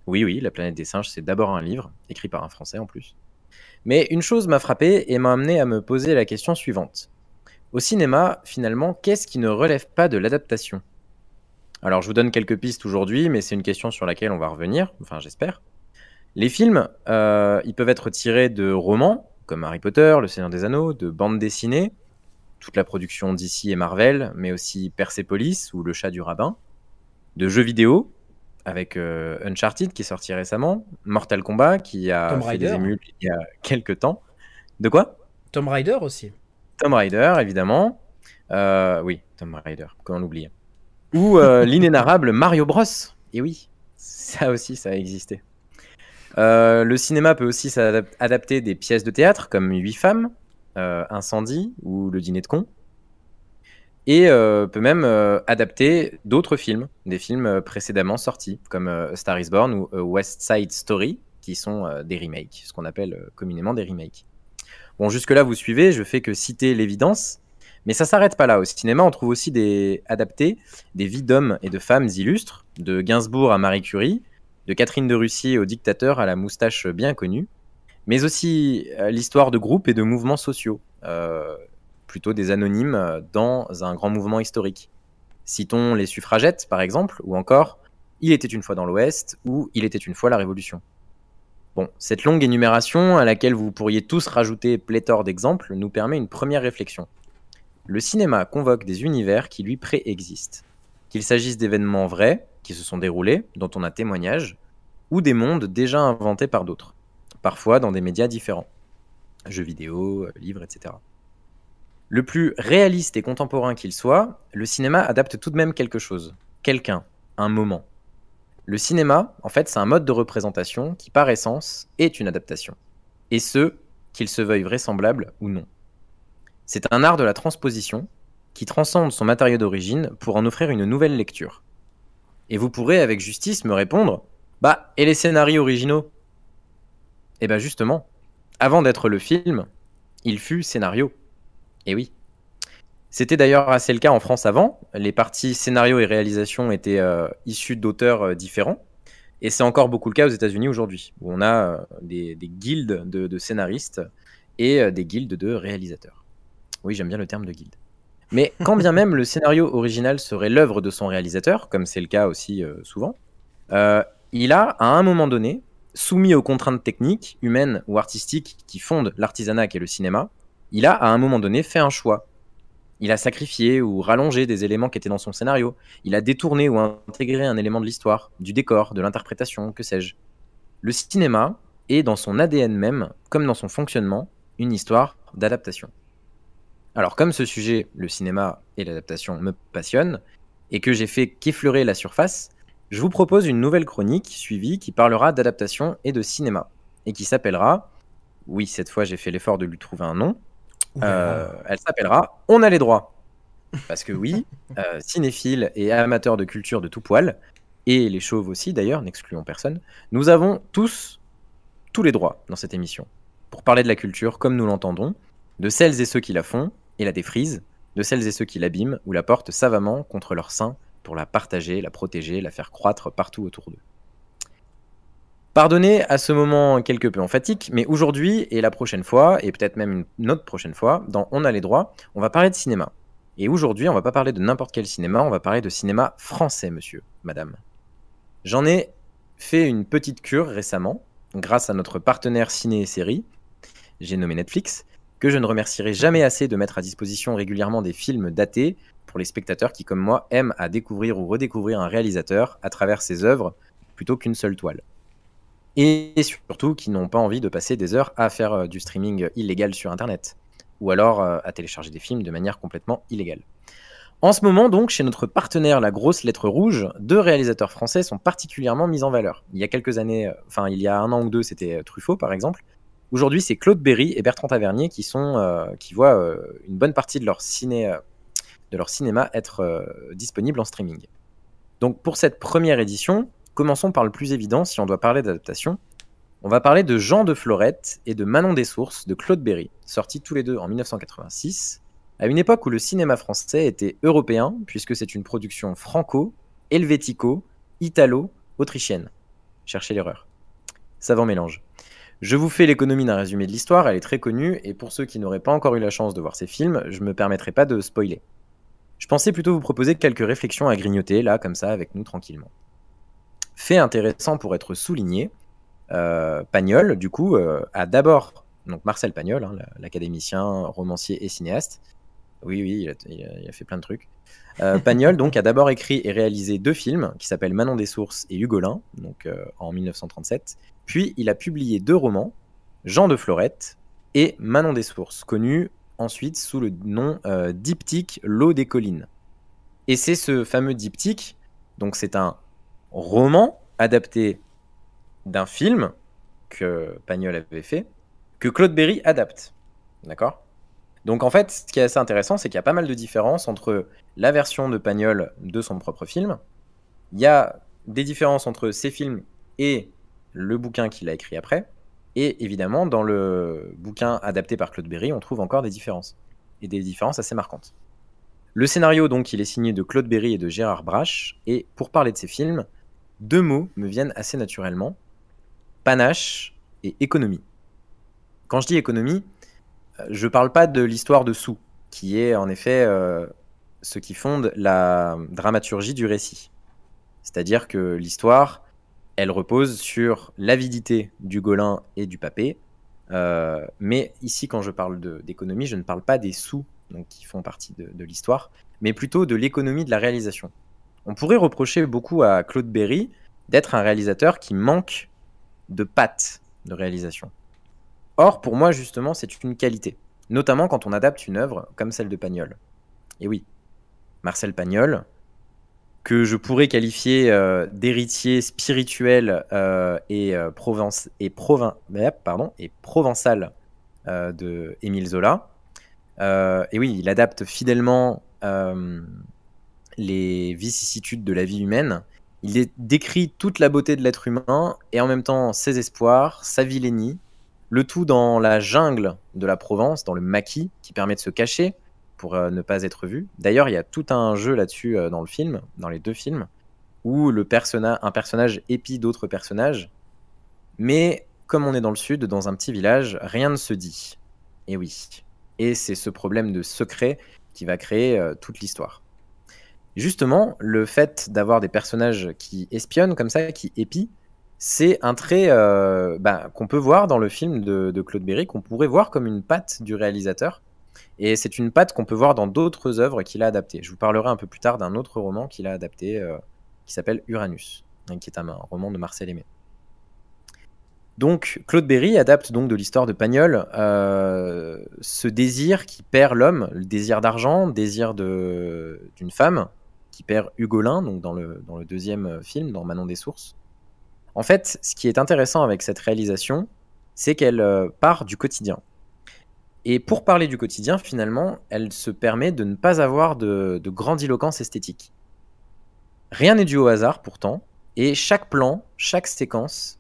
Oui, oui, La planète des singes, c'est d'abord un livre, écrit par un Français en plus. Mais une chose m'a frappé et m'a amené à me poser la question suivante. Au cinéma, finalement, qu'est-ce qui ne relève pas de l'adaptation? Alors, je vous donne quelques pistes aujourd'hui, mais c'est une question sur laquelle on va revenir, enfin j'espère. Les films, euh, ils peuvent être tirés de romans, comme Harry Potter, Le Seigneur des Anneaux, de bandes dessinées, toute la production d'ici et Marvel, mais aussi Persepolis ou Le Chat du Rabbin, de jeux vidéo, avec euh, Uncharted qui est sorti récemment, Mortal Kombat qui a Tomb fait des émules il y a quelques temps. De quoi? Tom Rider aussi. Tom Rider, évidemment. Euh, oui, Tom Rider, comment l'oublier. Ou euh, l'inénarrable Mario Bros. Et oui, ça aussi, ça a existé. Le cinéma peut aussi s'adapter des pièces de théâtre comme Huit femmes, Incendie ou Le dîner de con. Et peut même adapter d'autres films, des films précédemment sortis, comme Star is Born ou West Side Story, qui sont des remakes, ce qu'on appelle communément des remakes. Bon, jusque-là, vous suivez, je fais que citer l'évidence, mais ça s'arrête pas là. Au cinéma, on trouve aussi des adaptés, des vies d'hommes et de femmes illustres, de Gainsbourg à Marie Curie, de Catherine de Russie au dictateur à la moustache bien connue, mais aussi euh, l'histoire de groupes et de mouvements sociaux, euh, plutôt des anonymes euh, dans un grand mouvement historique. Citons les suffragettes, par exemple, ou encore Il était une fois dans l'Ouest ou Il était une fois la Révolution. Bon, cette longue énumération, à laquelle vous pourriez tous rajouter pléthore d'exemples, nous permet une première réflexion. Le cinéma convoque des univers qui lui préexistent. Qu'il s'agisse d'événements vrais, qui se sont déroulés, dont on a témoignage, ou des mondes déjà inventés par d'autres, parfois dans des médias différents. Jeux vidéo, livres, etc. Le plus réaliste et contemporain qu'il soit, le cinéma adapte tout de même quelque chose, quelqu'un, un moment. Le cinéma, en fait, c'est un mode de représentation qui, par essence, est une adaptation. Et ce, qu'il se veuille vraisemblable ou non. C'est un art de la transposition qui transcende son matériau d'origine pour en offrir une nouvelle lecture. Et vous pourrez avec justice me répondre Bah, et les scénarios originaux? Eh bien justement, avant d'être le film, il fut scénario. Et oui. C'était d'ailleurs assez le cas en France avant. Les parties scénario et réalisation étaient euh, issues d'auteurs euh, différents. Et c'est encore beaucoup le cas aux États-Unis aujourd'hui, où on a euh, des, guildes de, scénaristes et des guildes de réalisateurs. Oui, j'aime bien le terme de guilde. Mais quand bien même le scénario original serait l'œuvre de son réalisateur, comme c'est le cas aussi souvent, il a, à un moment donné, soumis aux contraintes techniques, humaines ou artistiques qui fondent l'artisanat et le cinéma, il a, à un moment donné, fait un choix il a sacrifié ou rallongé des éléments qui étaient dans son scénario. Il a détourné ou intégré un élément de l'histoire, du décor, de l'interprétation, que sais-je. Le cinéma est dans son ADN même, comme dans son fonctionnement, une histoire d'adaptation. Alors comme ce sujet, le cinéma et l'adaptation, me passionnent, et que j'ai fait qu'effleurer la surface, je vous propose une nouvelle chronique suivie qui parlera d'adaptation et de cinéma, et qui s'appellera, oui cette fois j'ai fait l'effort de lui trouver un nom, euh, elle s'appellera On a les droits. Parce que oui, euh, cinéphiles et amateurs de culture de tout poil, et les chauves aussi d'ailleurs, n'excluons personne, nous avons tous, tous les droits dans cette émission. Pour parler de la culture comme nous l'entendons, de celles et ceux qui la font et la défrisent, de celles et ceux qui l'abîment ou la portent savamment contre leur sein pour la partager, la protéger, la faire croître partout autour d'eux. Pardonnez à ce moment quelque peu emphatique, mais aujourd'hui et la prochaine fois, et peut-être même une autre prochaine fois, dans On a les droits, on va parler de cinéma. Et aujourd'hui, on va pas parler de n'importe quel cinéma, on va parler de cinéma français, monsieur, madame. J'en ai fait une petite cure récemment, grâce à notre partenaire ciné et série, j'ai nommé Netflix, que je ne remercierai jamais assez de mettre à disposition régulièrement des films datés pour les spectateurs qui, comme moi, aiment à découvrir ou redécouvrir un réalisateur à travers ses œuvres plutôt qu'une seule toile et surtout qui n'ont pas envie de passer des heures à faire euh, du streaming illégal sur Internet, ou alors euh, à télécharger des films de manière complètement illégale. En ce moment, donc, chez notre partenaire La Grosse Lettre Rouge, deux réalisateurs français sont particulièrement mis en valeur. Il y a quelques années, euh, enfin, il y a un an ou deux, c'était Truffaut, par exemple. Aujourd'hui, c'est Claude Berry et Bertrand Tavernier qui, sont, qui voient une bonne partie de leur, ciné, de leur cinéma être disponible en streaming. Donc, pour cette première édition, Commençons par le plus évident si on doit parler d'adaptation. On va parler de Jean de Florette et de Manon des Sources de Claude Berry, sortis tous les deux en 1986, à une époque où le cinéma français était européen, puisque c'est une production franco, helvético, italo, autrichienne. Cherchez l'erreur. Savant mélange. Je vous fais l'économie d'un résumé de l'histoire, elle est très connue, et pour ceux qui n'auraient pas encore eu la chance de voir ces films, je ne me permettrai pas de spoiler. Je pensais plutôt vous proposer quelques réflexions à grignoter, là, comme ça, avec nous, tranquillement. Fait intéressant pour être souligné, euh, Pagnol, du coup, euh, a d'abord, donc Marcel Pagnol, hein, l'académicien, romancier et cinéaste, oui, oui, il a, fait plein de trucs. Euh, Pagnol, donc, a d'abord écrit et réalisé deux films qui s'appellent Manon des Sources et Hugolin, donc en 1937. Puis, il a publié deux romans, Jean de Florette et Manon des Sources, connu ensuite sous le nom euh, diptyque L'eau des collines. Et c'est ce fameux diptyque, donc c'est un roman adapté d'un film que Pagnol avait fait, que Claude Berry adapte. D'accord? Donc en fait, ce qui est assez intéressant, c'est qu'il y a pas mal de différences entre la version de Pagnol de son propre film. Il y a des différences entre ces films et le bouquin qu'il a écrit après. Et évidemment, dans le bouquin adapté par Claude Berry, on trouve encore des différences. Et des différences assez marquantes. Le scénario, donc, il est signé de Claude Berry et de Gérard Brache. Et pour parler de ces films, deux mots me viennent assez naturellement panache et économie. Quand je dis économie, je ne parle pas de l'histoire de sous, qui est en effet euh, ce qui fonde la dramaturgie du récit. C'est-à-dire que l'histoire, elle repose sur l'avidité du Golin et du Papé. Euh, mais ici, quand je parle d'économie, je ne parle pas des sous qui font partie de, de l'histoire, mais plutôt de l'économie de la réalisation. On pourrait reprocher beaucoup à Claude Berry d'être un réalisateur qui manque de pattes de réalisation. Or, pour moi, justement, c'est une qualité, notamment quand on adapte une œuvre comme celle de Pagnol. Et oui, Marcel Pagnol, que je pourrais qualifier euh, d'héritier spirituel euh, et, euh, pardon, et provençal de Émile Zola. et oui, il adapte fidèlement les vicissitudes de la vie humaine. Il décrit toute la beauté de l'être humain et en même temps ses espoirs, sa vilainie, le tout dans la jungle de la Provence, dans le maquis, qui permet de se cacher, pour euh, ne pas être vu. D'ailleurs, il y a tout un jeu là-dessus euh, dans le film, dans les deux films, où le personnage, un personnage épie d'autres personnages. Mais comme on est dans le sud, dans un petit village, rien ne se dit. Et oui. Et c'est ce problème de secret qui va créer euh, toute l'histoire. Justement, le fait d'avoir des personnages qui espionnent comme ça, qui épient, c'est un trait bah, qu'on peut voir dans le film de, de Claude Berry, qu'on pourrait voir comme une patte du réalisateur, et c'est une patte qu'on peut voir dans d'autres œuvres qu'il a adaptées. Je vous parlerai un peu plus tard d'un autre roman qu'il a adapté euh, qui s'appelle Uranus, hein, qui est un, roman de Marcel Aimé. Donc Claude Berry adapte donc de l'histoire de Pagnol euh, ce désir qui perd l'homme, le désir d'argent, le désir d'une femme, qui perd Hugolin, dans le, dans le deuxième film, dans Manon des Sources. En fait, ce qui est intéressant avec cette réalisation, c'est qu'elle euh, part du quotidien. Et pour parler du quotidien, finalement, elle se permet de ne pas avoir de, grandiloquence esthétique. Rien n'est dû au hasard pourtant, et chaque plan, chaque séquence,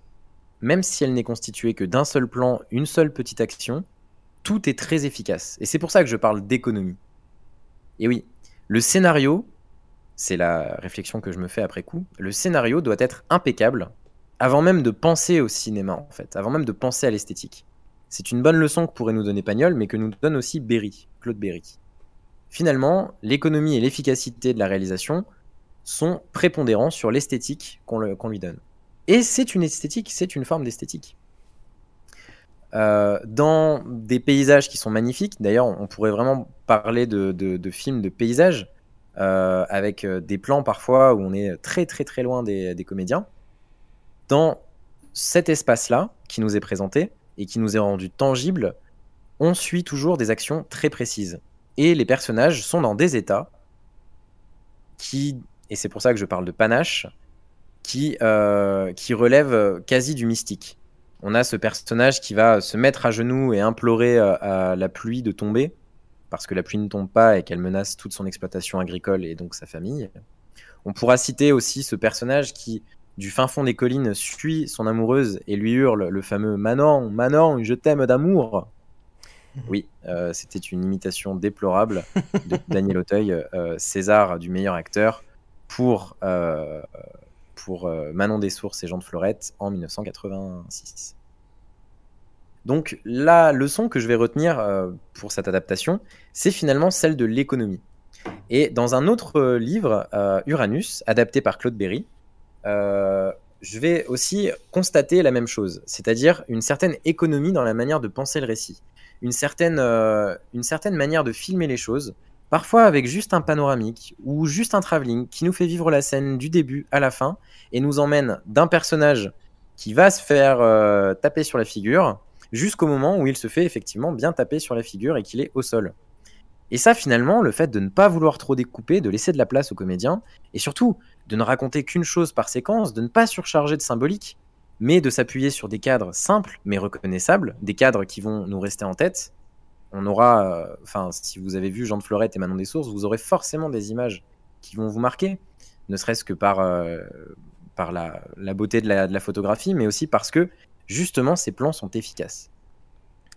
même si elle n'est constituée que d'un seul plan, une seule petite action, tout est très efficace. Et c'est pour ça que je parle d'économie. Et oui, le scénario, c'est la réflexion que je me fais après coup, le scénario doit être impeccable avant même de penser au cinéma, en fait, avant même de penser à l'esthétique. C'est une bonne leçon que pourrait nous donner Pagnol, mais que nous donne aussi Berry, Claude Berry. Finalement, l'économie et l'efficacité de la réalisation sont prépondérants sur l'esthétique qu'on lui donne. Et c'est une esthétique, c'est une forme d'esthétique. Euh, dans des paysages qui sont magnifiques, d'ailleurs, on pourrait vraiment parler de, films de paysages, euh, avec euh, des plans parfois où on est très très très loin des comédiens. Dans cet espace-là qui nous est présenté, et qui nous est rendu tangible, on suit toujours des actions très précises. Et les personnages sont dans des états qui, et c'est pour ça que je parle de panache, qui, euh, qui relèvent quasi du mystique. On a ce personnage qui va se mettre à genoux et implorer euh, à la pluie de tomber, parce que la pluie ne tombe pas et qu'elle menace toute son exploitation agricole et donc sa famille. On pourra citer aussi ce personnage qui du fin fond des collines suit son amoureuse et lui hurle le fameux Manon, Manon, je t'aime d'amour. Oui, euh, c'était une imitation déplorable de Daniel Auteuil, euh, César du meilleur acteur, pour, euh, pour Manon des Sources et Jean de Florette en 1986. Donc la leçon que je vais retenir pour cette adaptation, c'est finalement celle de l'économie. Et dans un autre livre, Uranus, adapté par Claude Berry, euh, je vais aussi constater la même chose, c'est-à-dire une certaine économie dans la manière de penser le récit, une certaine, euh, une certaine manière de filmer les choses, parfois avec juste un panoramique ou juste un travelling qui nous fait vivre la scène du début à la fin et nous emmène d'un personnage qui va se faire euh, taper sur la figure jusqu'au moment où il se fait effectivement bien taper sur la figure et qu'il est au sol. Et ça, finalement, le fait de ne pas vouloir trop découper, de laisser de la place aux comédiens, et surtout de ne raconter qu'une chose par séquence, de ne pas surcharger de symbolique, mais de s'appuyer sur des cadres simples mais reconnaissables, des cadres qui vont nous rester en tête. On aura, euh, enfin, si vous avez vu Jean de Florette et Manon des Sources, vous aurez forcément des images qui vont vous marquer, ne serait-ce que par, euh, par la, beauté de la, de la, photographie, mais aussi parce que justement ces plans sont efficaces.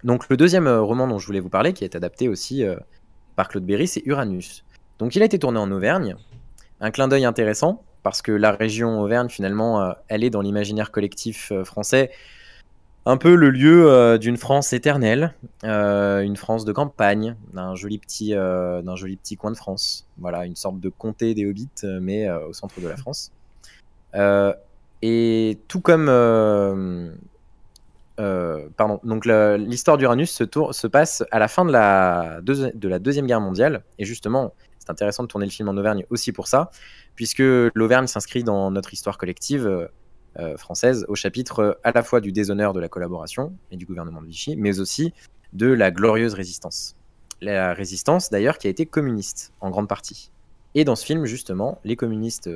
Donc le deuxième euh, roman dont je voulais vous parler, qui est adapté aussi par Claude Berry, c'est Uranus. Donc il a été tourné en Auvergne. Un clin d'œil intéressant, parce que la région Auvergne, finalement, euh, elle est dans l'imaginaire collectif euh, français un peu le lieu euh, d'une France éternelle, une France de campagne, d'un joli, petit, joli petit coin de France. Voilà, une sorte de comté des hobbits, mais au centre de la France. et tout comme... pardon, donc l'histoire d'Uranus se, se, passe à la fin de la, de la Deuxième Guerre mondiale, et justement, c'est intéressant de tourner le film en Auvergne aussi pour ça, puisque l'Auvergne s'inscrit dans notre histoire collective euh, euh, française au chapitre euh, à la fois du déshonneur de la collaboration et du gouvernement de Vichy, mais aussi de la glorieuse résistance. La résistance, d'ailleurs, qui a été communiste, en grande partie. Et dans ce film, justement, les communistes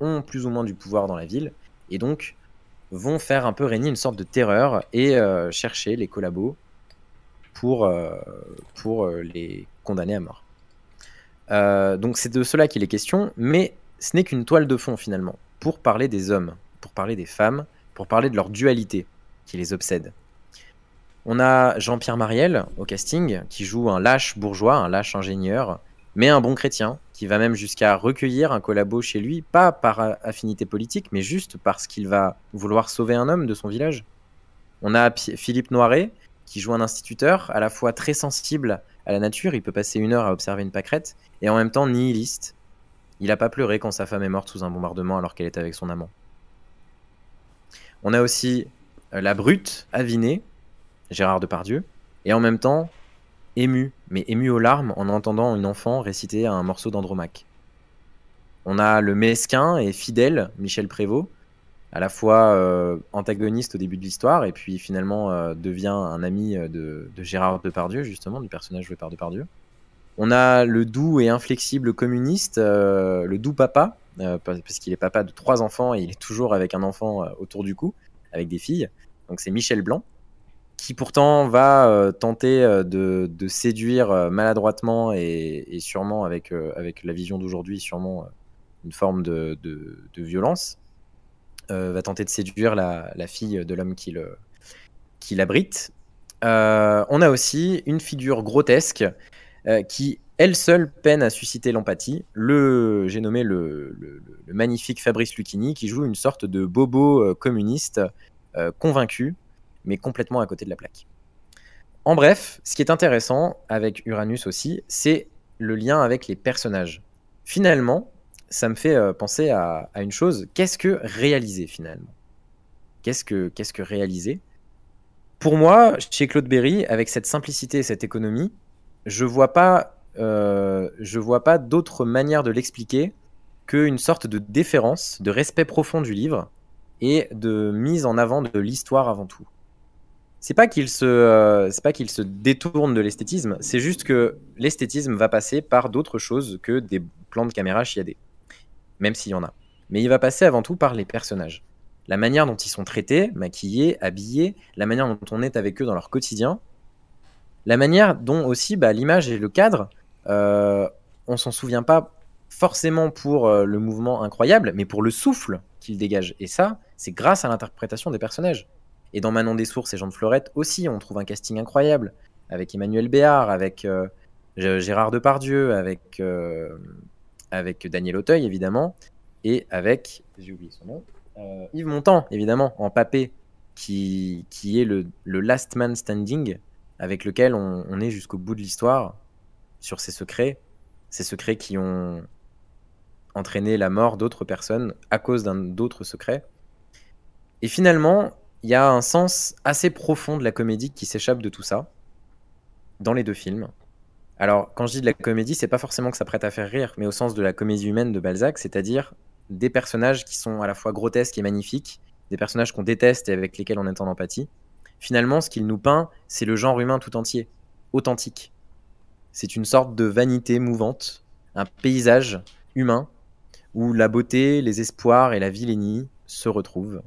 ont plus ou moins du pouvoir dans la ville, et donc vont faire un peu régner une sorte de terreur et chercher les collabos pour, pour les condamner à mort. Euh, donc c'est de cela qu'il est question, mais ce n'est qu'une toile de fond finalement, pour parler des hommes, pour parler des femmes, pour parler de leur dualité qui les obsède. On a Jean-Pierre Mariel au casting, qui joue un lâche bourgeois, un lâche ingénieur, mais un bon chrétien, qui va même jusqu'à recueillir un collabo chez lui, pas par affinité politique, mais juste parce qu'il va vouloir sauver un homme de son village. On a Philippe Noiret, qui joue un instituteur, à la fois très sensible à la nature, il peut passer une heure à observer une pâquerette, et en même temps nihiliste. Il n'a pas pleuré quand sa femme est morte sous un bombardement alors qu'elle était avec son amant. On a aussi euh, la brute, avinée, Gérard Depardieu, et en même temps ému, mais ému aux larmes en entendant une enfant réciter un morceau d'Andromaque. On a le mesquin et fidèle Michel Prévost, à la fois euh, antagoniste au début de l'histoire et puis finalement euh, devient un ami euh, de, Gérard Depardieu, justement, du personnage joué par Depardieu. On a le doux et inflexible communiste, le doux papa, parce qu'il est papa de trois enfants et il est toujours avec un enfant autour du cou, avec des filles. Donc c'est Michel Blanc, qui pourtant va tenter de, séduire maladroitement et, sûrement avec, avec la vision d'aujourd'hui, sûrement une forme de violence. Euh, va tenter de séduire la, fille de l'homme qui l'abrite. Euh, on a aussi une figure grotesque euh, qui, elle seule, peine à susciter l'empathie. Le, j'ai nommé le, magnifique Fabrice Lucchini, qui joue une sorte de bobo communiste convaincu, mais complètement à côté de la plaque. En bref, ce qui est intéressant avec Uranus aussi, c'est le lien avec les personnages. Finalement, ça me fait euh, penser à, une chose. Qu'est-ce que réaliser finalement? Qu'est-ce que, réaliser? Pour moi, chez Claude Berry, avec cette simplicité et cette économie, je vois euh, vois pas d'autre manière de l'expliquer qu'une sorte de déférence, de respect profond du livre et de mise en avant de l'histoire avant tout. C'est pas qu'il se, euh, c'est pas qu'il se détourne de l'esthétisme, c'est juste que l'esthétisme va passer par d'autres choses que des plans de caméra chiadés même s'il y en a. Mais il va passer avant tout par les personnages. La manière dont ils sont traités, maquillés, habillés, la manière dont on est avec eux dans leur quotidien, la manière dont aussi bah, l'image et le cadre, euh, on s'en souvient pas forcément pour euh, le mouvement incroyable, mais pour le souffle qu'il dégage. Et ça, c'est grâce à l'interprétation des personnages. Et dans Manon des Sources et Jean de Florette aussi, on trouve un casting incroyable, avec Emmanuel Béard, avec euh, Gérard Depardieu, avec avec Daniel Auteuil, évidemment, et avec, j'ai oublié son nom, euh, Yves Montand, évidemment, en papé, qui, qui est le, last man standing, avec lequel on, est jusqu'au bout de l'histoire, sur ses secrets, ces secrets qui ont entraîné la mort d'autres personnes à cause d'un d'autres secrets. Et finalement, il y a un sens assez profond de la comédie qui s'échappe de tout ça, dans les deux films. Alors, quand je dis de la comédie, c'est pas forcément que ça prête à faire rire, mais au sens de la comédie humaine de Balzac, c'est-à-dire des personnages qui sont à la fois grotesques et magnifiques, des personnages qu'on déteste et avec lesquels on est en empathie. finalement, ce qu'il nous peint, c'est le genre humain tout entier, authentique. C'est une sorte de vanité mouvante, un paysage humain où la beauté, les espoirs et la vilainie se retrouvent,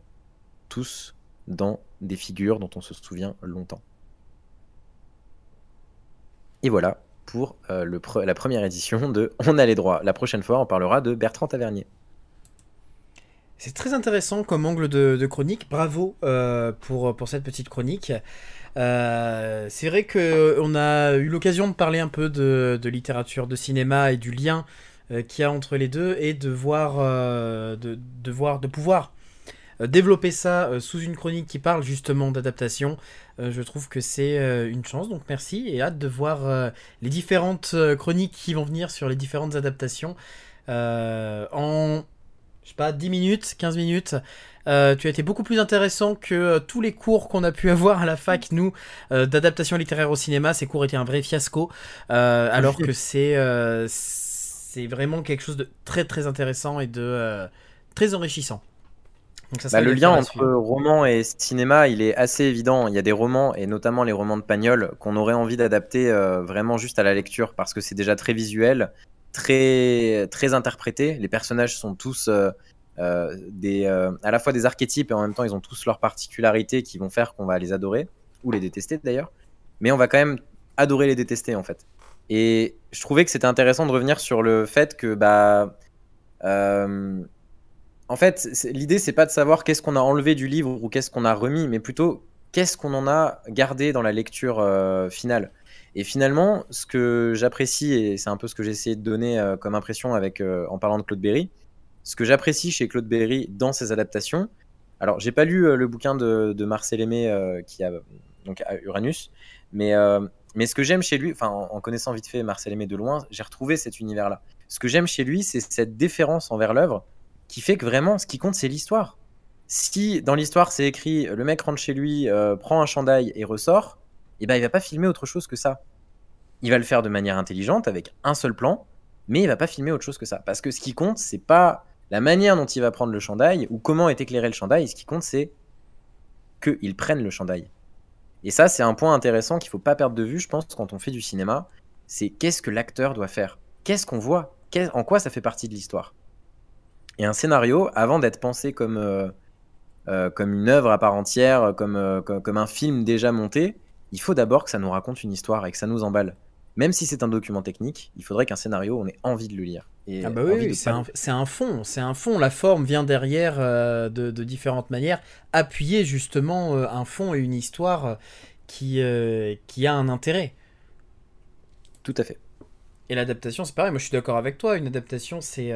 tous dans des figures dont on se souvient longtemps. Et voilà pour euh, la première édition de On a les droits. La prochaine fois, on parlera de Bertrand Tavernier. C'est très intéressant comme angle de, chronique. Bravo euh, pour, pour cette petite chronique. Euh, c'est vrai qu'on a eu l'occasion de parler un peu de, littérature, de cinéma et du lien qu'il y a entre les deux et de voir, de, de, voir, de pouvoir développer ça sous une chronique qui parle justement d'adaptation. je trouve que c'est une chance, donc merci et hâte de voir les différentes chroniques qui vont venir sur les différentes adaptations. en je sais pas, 10 minutes, 15 minutes. Euh, tu as été beaucoup plus intéressant que euh, tous les cours qu'on a pu avoir à la fac, nous, euh, d'adaptation littéraire au cinéma. Ces cours étaient un vrai fiasco, alors que c'est c'est vraiment quelque chose de très très intéressant et de très enrichissant. Donc ça bah, le lien entre roman et cinéma, il est assez évident. Il y a des romans, et notamment les romans de Pagnol, qu'on aurait envie d'adapter vraiment juste à la lecture, parce que c'est déjà très visuel très, très interprété. Les personnages sont tous euh, euh, des, euh, à la fois des archétypes et en même temps ils ont tous leurs particularités qui vont faire qu'on va les adorer, ou les détester d'ailleurs. Mais on va quand même adorer les détester en fait. Et je trouvais que c'était intéressant de revenir sur le fait que, bah, en fait, l'idée c'est pas de savoir qu'est-ce qu'on a enlevé du livre ou qu'est-ce qu'on a remis, mais plutôt qu'est-ce qu'on en a gardé dans la lecture finale. Et finalement, ce que j'apprécie, et c'est un peu ce que j'ai essayé de donner euh, comme impression avec, euh, en parlant de Claude Berry, ce que j'apprécie chez Claude Berry dans ses adaptations, alors j'ai pas lu euh, le bouquin de, Marcel Aimé qui a donc à Uranus, mais, mais ce que j'aime chez lui, en, connaissant vite fait Marcel Aimé de loin, j'ai retrouvé cet univers-là. Ce que j'aime chez lui, c'est cette déférence envers l'œuvre qui fait que vraiment ce qui compte, c'est l'histoire. Si dans l'histoire c'est écrit le mec rentre chez lui, prend un chandail et ressort, et eh ben il va pas filmer autre chose que ça. Il va le faire de manière intelligente avec un seul plan, mais il va pas filmer autre chose que ça. Parce que ce qui compte, c'est pas la manière dont il va prendre le chandail ou comment est éclairé le chandail. Ce qui compte, c'est qu'il prenne le chandail. Et ça, c'est un point intéressant qu'il faut pas perdre de vue, je pense, quand on fait du cinéma. C'est qu'est-ce que l'acteur doit faire? Qu'est-ce qu'on voit? En quoi ça fait partie de l'histoire? Et un scénario, avant d'être pensé comme, euh, euh, comme une œuvre à part entière, comme, euh, comme un film déjà monté, il faut d'abord que ça nous raconte une histoire et que ça nous emballe. Même si c'est un document technique, il faudrait qu'un scénario, on ait envie de le lire. Et ah bah oui, c'est un, fond, c'est un fond. La forme vient derrière de, différentes manières, appuyer justement un fond et une histoire qui, qui a un intérêt. Tout à fait. Et l'adaptation, c'est pareil. Moi, je suis d'accord avec toi. Une adaptation, c'est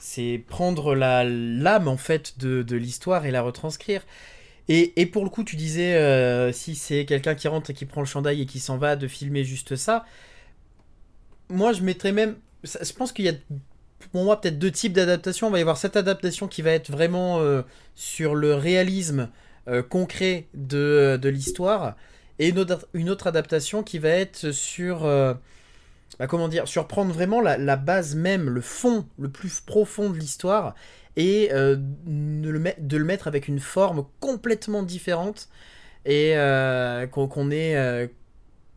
c'est prendre la l'âme en fait de, de l'histoire et la retranscrire. Et, pour le coup, tu disais, euh, si c'est quelqu'un qui rentre et qui prend le chandail et qui s'en va, de filmer juste ça. Moi, je mettrais même. Je pense qu'il y a, pour moi, peut-être deux types d'adaptation. On va y avoir cette adaptation qui va être vraiment euh, sur le réalisme euh, concret de, l'histoire. Et une autre, adaptation qui va être sur. Bah, comment dire Surprendre vraiment la, base même, le fond le plus profond de l'histoire et euh, de, le mettre avec une forme complètement différente et euh, qu'on ait euh,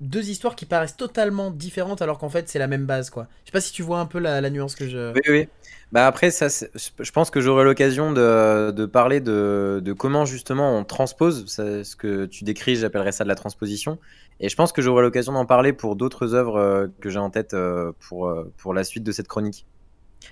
deux histoires qui paraissent totalement différentes alors qu'en fait c'est la même base quoi. Je sais pas si tu vois un peu la, nuance que je. Oui oui. Bah après ça, je pense que j'aurai l'occasion de, parler de, comment justement on transpose ce que tu décris, j'appellerais ça de la transposition. Et je pense que j'aurai l'occasion d'en parler pour d'autres œuvres que j'ai en tête pour, pour la suite de cette chronique.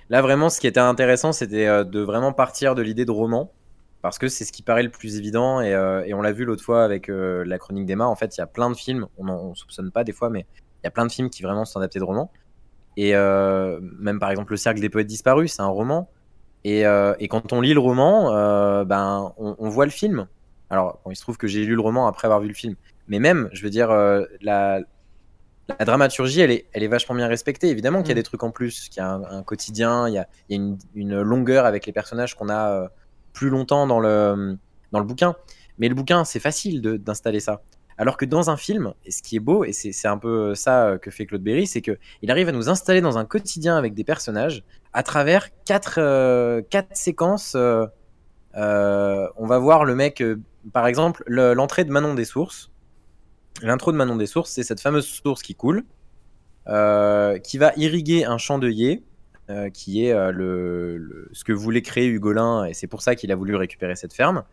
Là, vraiment, ce qui était intéressant, c'était euh, de vraiment partir de l'idée de roman, parce que c'est ce qui paraît le plus évident, et, euh, on l'a vu l'autre fois avec euh, la chronique d'Emma, en fait, il y a plein de films, on ne soupçonne pas des fois, mais il y a plein de films qui vraiment sont adaptés de romans. Et même par exemple, Le Cercle des Poètes Disparus, c'est un roman. Et, quand on lit le roman, ben, on, voit le film. Alors, il se trouve que j'ai lu le roman après avoir vu le film. Mais même, je veux dire, la, la dramaturgie, elle est, elle est vachement bien respectée. Évidemment qu'il y a mm. des trucs en plus, qu'il y a un, quotidien, il y a, une, longueur avec les personnages qu'on a euh, plus longtemps dans le, dans le bouquin. Mais le bouquin, c'est facile d'installer ça. Alors que dans un film, et ce qui est beau, et c'est un peu ça que fait Claude Berry, c'est qu'il arrive à nous installer dans un quotidien avec des personnages à travers quatre, euh, quatre séquences. Euh, on va voir le mec par exemple, le- l'entrée de Manon des Sources. L'intro de Manon des Sources, c'est cette fameuse source qui coule, euh, qui va irriguer un champ d'œillets, euh, qui est euh, le, ce que voulait créer Hugolin, et c'est pour ça qu'il a voulu récupérer cette ferme.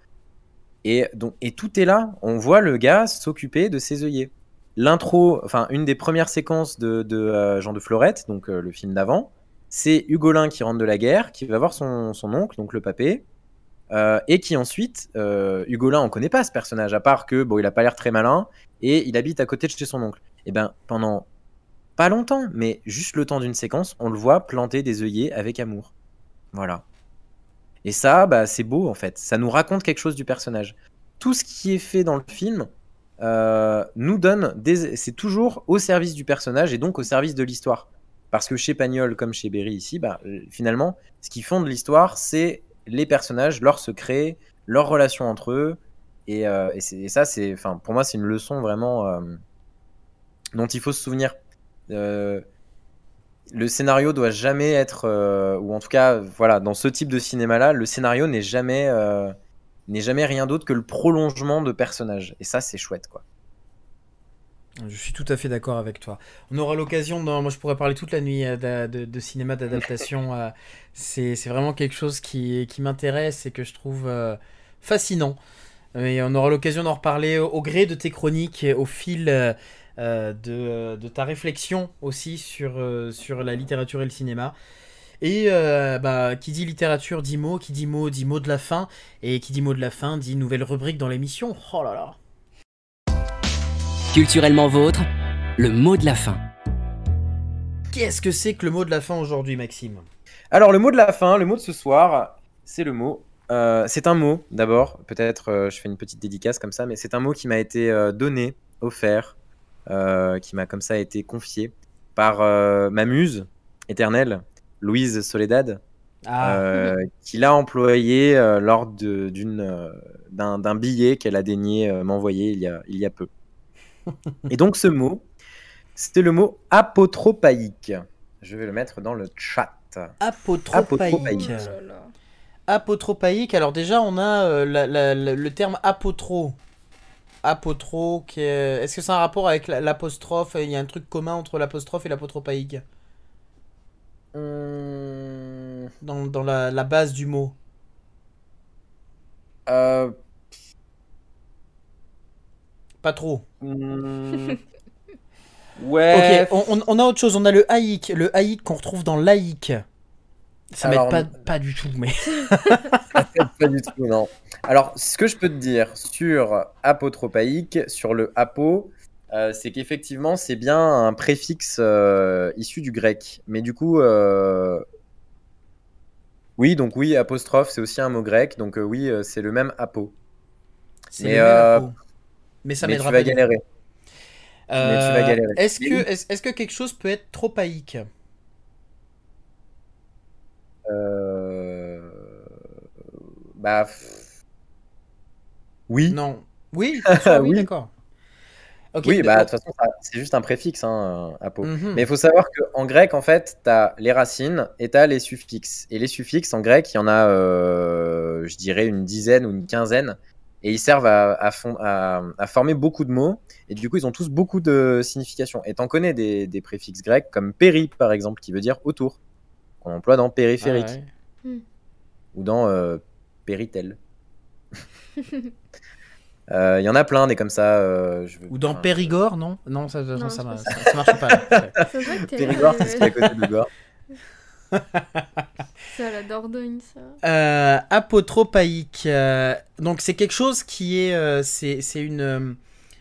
Et, donc, et tout est là. On voit le gars s'occuper de ses œillets. L'intro, enfin, une des premières séquences de, Jean de Florette, donc le film d'avant, c'est Hugolin qui rentre de la guerre, qui va voir son, oncle, donc le papé, et qui ensuite, Hugolin, on connaît pas ce personnage, à part que bon, il a pas l'air très malin, et il habite à côté de chez son oncle. Et ben, pendant pas longtemps, mais juste le temps d'une séquence, on le voit planter des œillets avec amour. Voilà. Et ça, bah, c'est beau en fait. Ça nous raconte quelque chose du personnage. Tout ce qui est fait dans le film euh, nous donne des. C'est toujours au service du personnage et donc au service de l'histoire. Parce que chez Pagnol, comme chez Berry ici, bah, euh, finalement, ce qui fonde l'histoire, c'est les personnages, leurs secrets, leurs relations entre eux. Et, euh, et ça, c'est, pour moi, c'est une leçon vraiment euh, dont il faut se souvenir. Euh, le scénario doit jamais être, ou en tout cas, voilà, dans ce type de cinéma-là, le scénario n'est jamais, n'est jamais rien d'autre que le prolongement de personnages. Et ça, c'est chouette, quoi. Je suis tout à fait d'accord avec toi. On aura l'occasion, moi je pourrais parler toute la nuit de, cinéma d'adaptation. c'est vraiment quelque chose qui, m'intéresse et que je trouve fascinant. Et on aura l'occasion d'en reparler au, au gré de tes chroniques, au fil euh, euh, de, de ta réflexion aussi sur, euh, sur la littérature et le cinéma. Et euh, bah, qui dit littérature dit mot, qui dit mot dit mot de la fin, et qui dit mot de la fin dit nouvelle rubrique dans l'émission. Oh là là. Culturellement vôtre, le mot de la fin. Qu'est-ce que c'est que le mot de la fin aujourd'hui, Maxime? Alors, le mot de la fin, le mot de ce soir, c'est le mot. Euh, c'est un mot, d'abord. Peut-être euh, je fais une petite dédicace comme ça, mais c'est un mot qui m'a été euh, donné, offert, euh, qui m'a comme ça été confié par euh, ma muse éternelle, Louise Soledad, Ah, euh, qui l'a employé euh, lors de- d'une, d'un, d'un billet qu'elle a daigné euh, m'envoyer il y a, il y a peu. Et donc ce mot, c'était le mot apotropaïque. Je vais le mettre dans le chat. apotropaïque. apotropaïque. Oh là là. Apotropaïque, alors déjà on a euh, la- la- la- le terme apotro. Apotro, qui est- est-ce que c'est un rapport avec la- l'apostrophe? Il y a un truc commun entre l'apostrophe et l'apotropaïque Hum, dans, dans la, base du mot. euh, Pas trop. hum, ouais. Ok, on, on- on a autre chose, on a le haïk, le haïk qu'on retrouve dans laïque. Ça m'aide Alors, pas, pas du tout, mais... Pas du tout, non. Alors, ce que je peux te dire sur apotropaïque, sur le apo, euh, c'est qu'effectivement, c'est bien un préfixe euh, issu du grec. Mais du coup, euh, oui, donc oui, apostrophe, c'est aussi un mot grec. Donc oui, c'est le même apo. C'est Mais, le même apo. Mais ça m'aidera mais tu vas galérer. Est-ce que, est-ce, est-ce que quelque chose peut être trop Bah. pff, Oui. Non. Oui, oui, Oui. d'accord. Ok, oui, de- bah, de toute façon, c'est juste un préfixe, hein, euh. Mhm. Mais il faut savoir qu'en grec, en fait, tu as les racines et tu as les suffixes. Et les suffixes, en grec, il y en a, euh, je dirais, une dizaine ou une quinzaine. Et ils servent à, à fon- à- à former beaucoup de mots. Et du coup, ils ont tous beaucoup de significations. Et t'en connais des, des préfixes grecs, comme péri, par exemple, qui veut dire autour. Qu'on emploie dans périphérique Ah ouais. ou dans euh, péritel. Euh, Il y en a plein des comme ça. euh, je veux- Ou dans Périgord, non? Non, ça, ça, Non, ça, ça- ça marche pas. Ouais. Périgord, c'est ce qui est à côté de Gore. C'est la Dordogne, ça. Euh, apotropaïque. euh, donc c'est quelque chose qui est, euh, c'est c'est une, euh,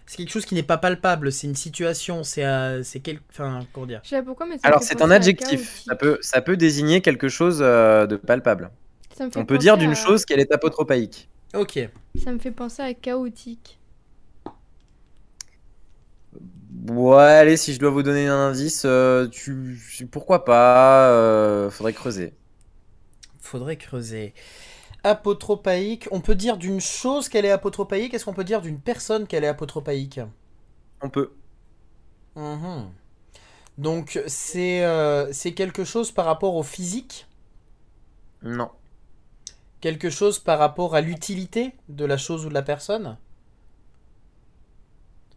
c'est quelque chose qui n'est pas palpable. C'est une situation. C'est, euh, c'est quel, enfin comment dire? Je sais pas pourquoi, mais ça Alors, c'est un adjectif. Ça peut, ça peut désigner quelque chose euh, de palpable. Ça me fait On peut dire d'une à- chose qu'elle est apotropaïque. Ok. Ça me fait penser à chaotique. Ouais, allez, si je dois vous donner un indice, euh, tu, pourquoi pas euh, Faudrait creuser. Faudrait creuser. Apotropaïque. On peut dire d'une chose qu'elle est apotropaïque. Est-ce qu'on peut dire d'une personne qu'elle est apotropaïque On peut. Mhm. Donc c'est, euh, c'est quelque chose par rapport au physique? Non. Quelque chose par rapport à l'utilité de la chose ou de la personne?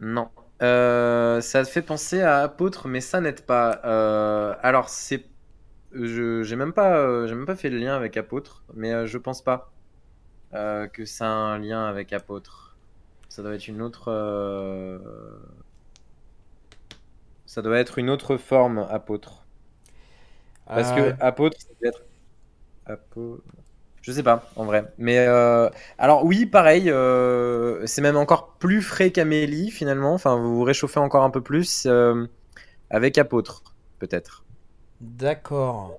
Non. Euh, ça fait penser à apôtre, mais ça n'aide pas. Euh, alors, c'est. Je j'ai même, pas, euh, même pas fait le lien avec apôtre, mais je pense pas que ça a un lien avec apôtre. Ça doit être une autre. Ça doit être une autre forme apôtre. Parce Euh, que apôtre, ça doit être. Apo... Je sais pas, en vrai. Mais euh, alors, oui, pareil, euh, c'est même encore plus frais qu'Amélie, finalement. Enfin, vous vous réchauffez encore un peu plus euh, avec apôtre, peut-être. D'accord.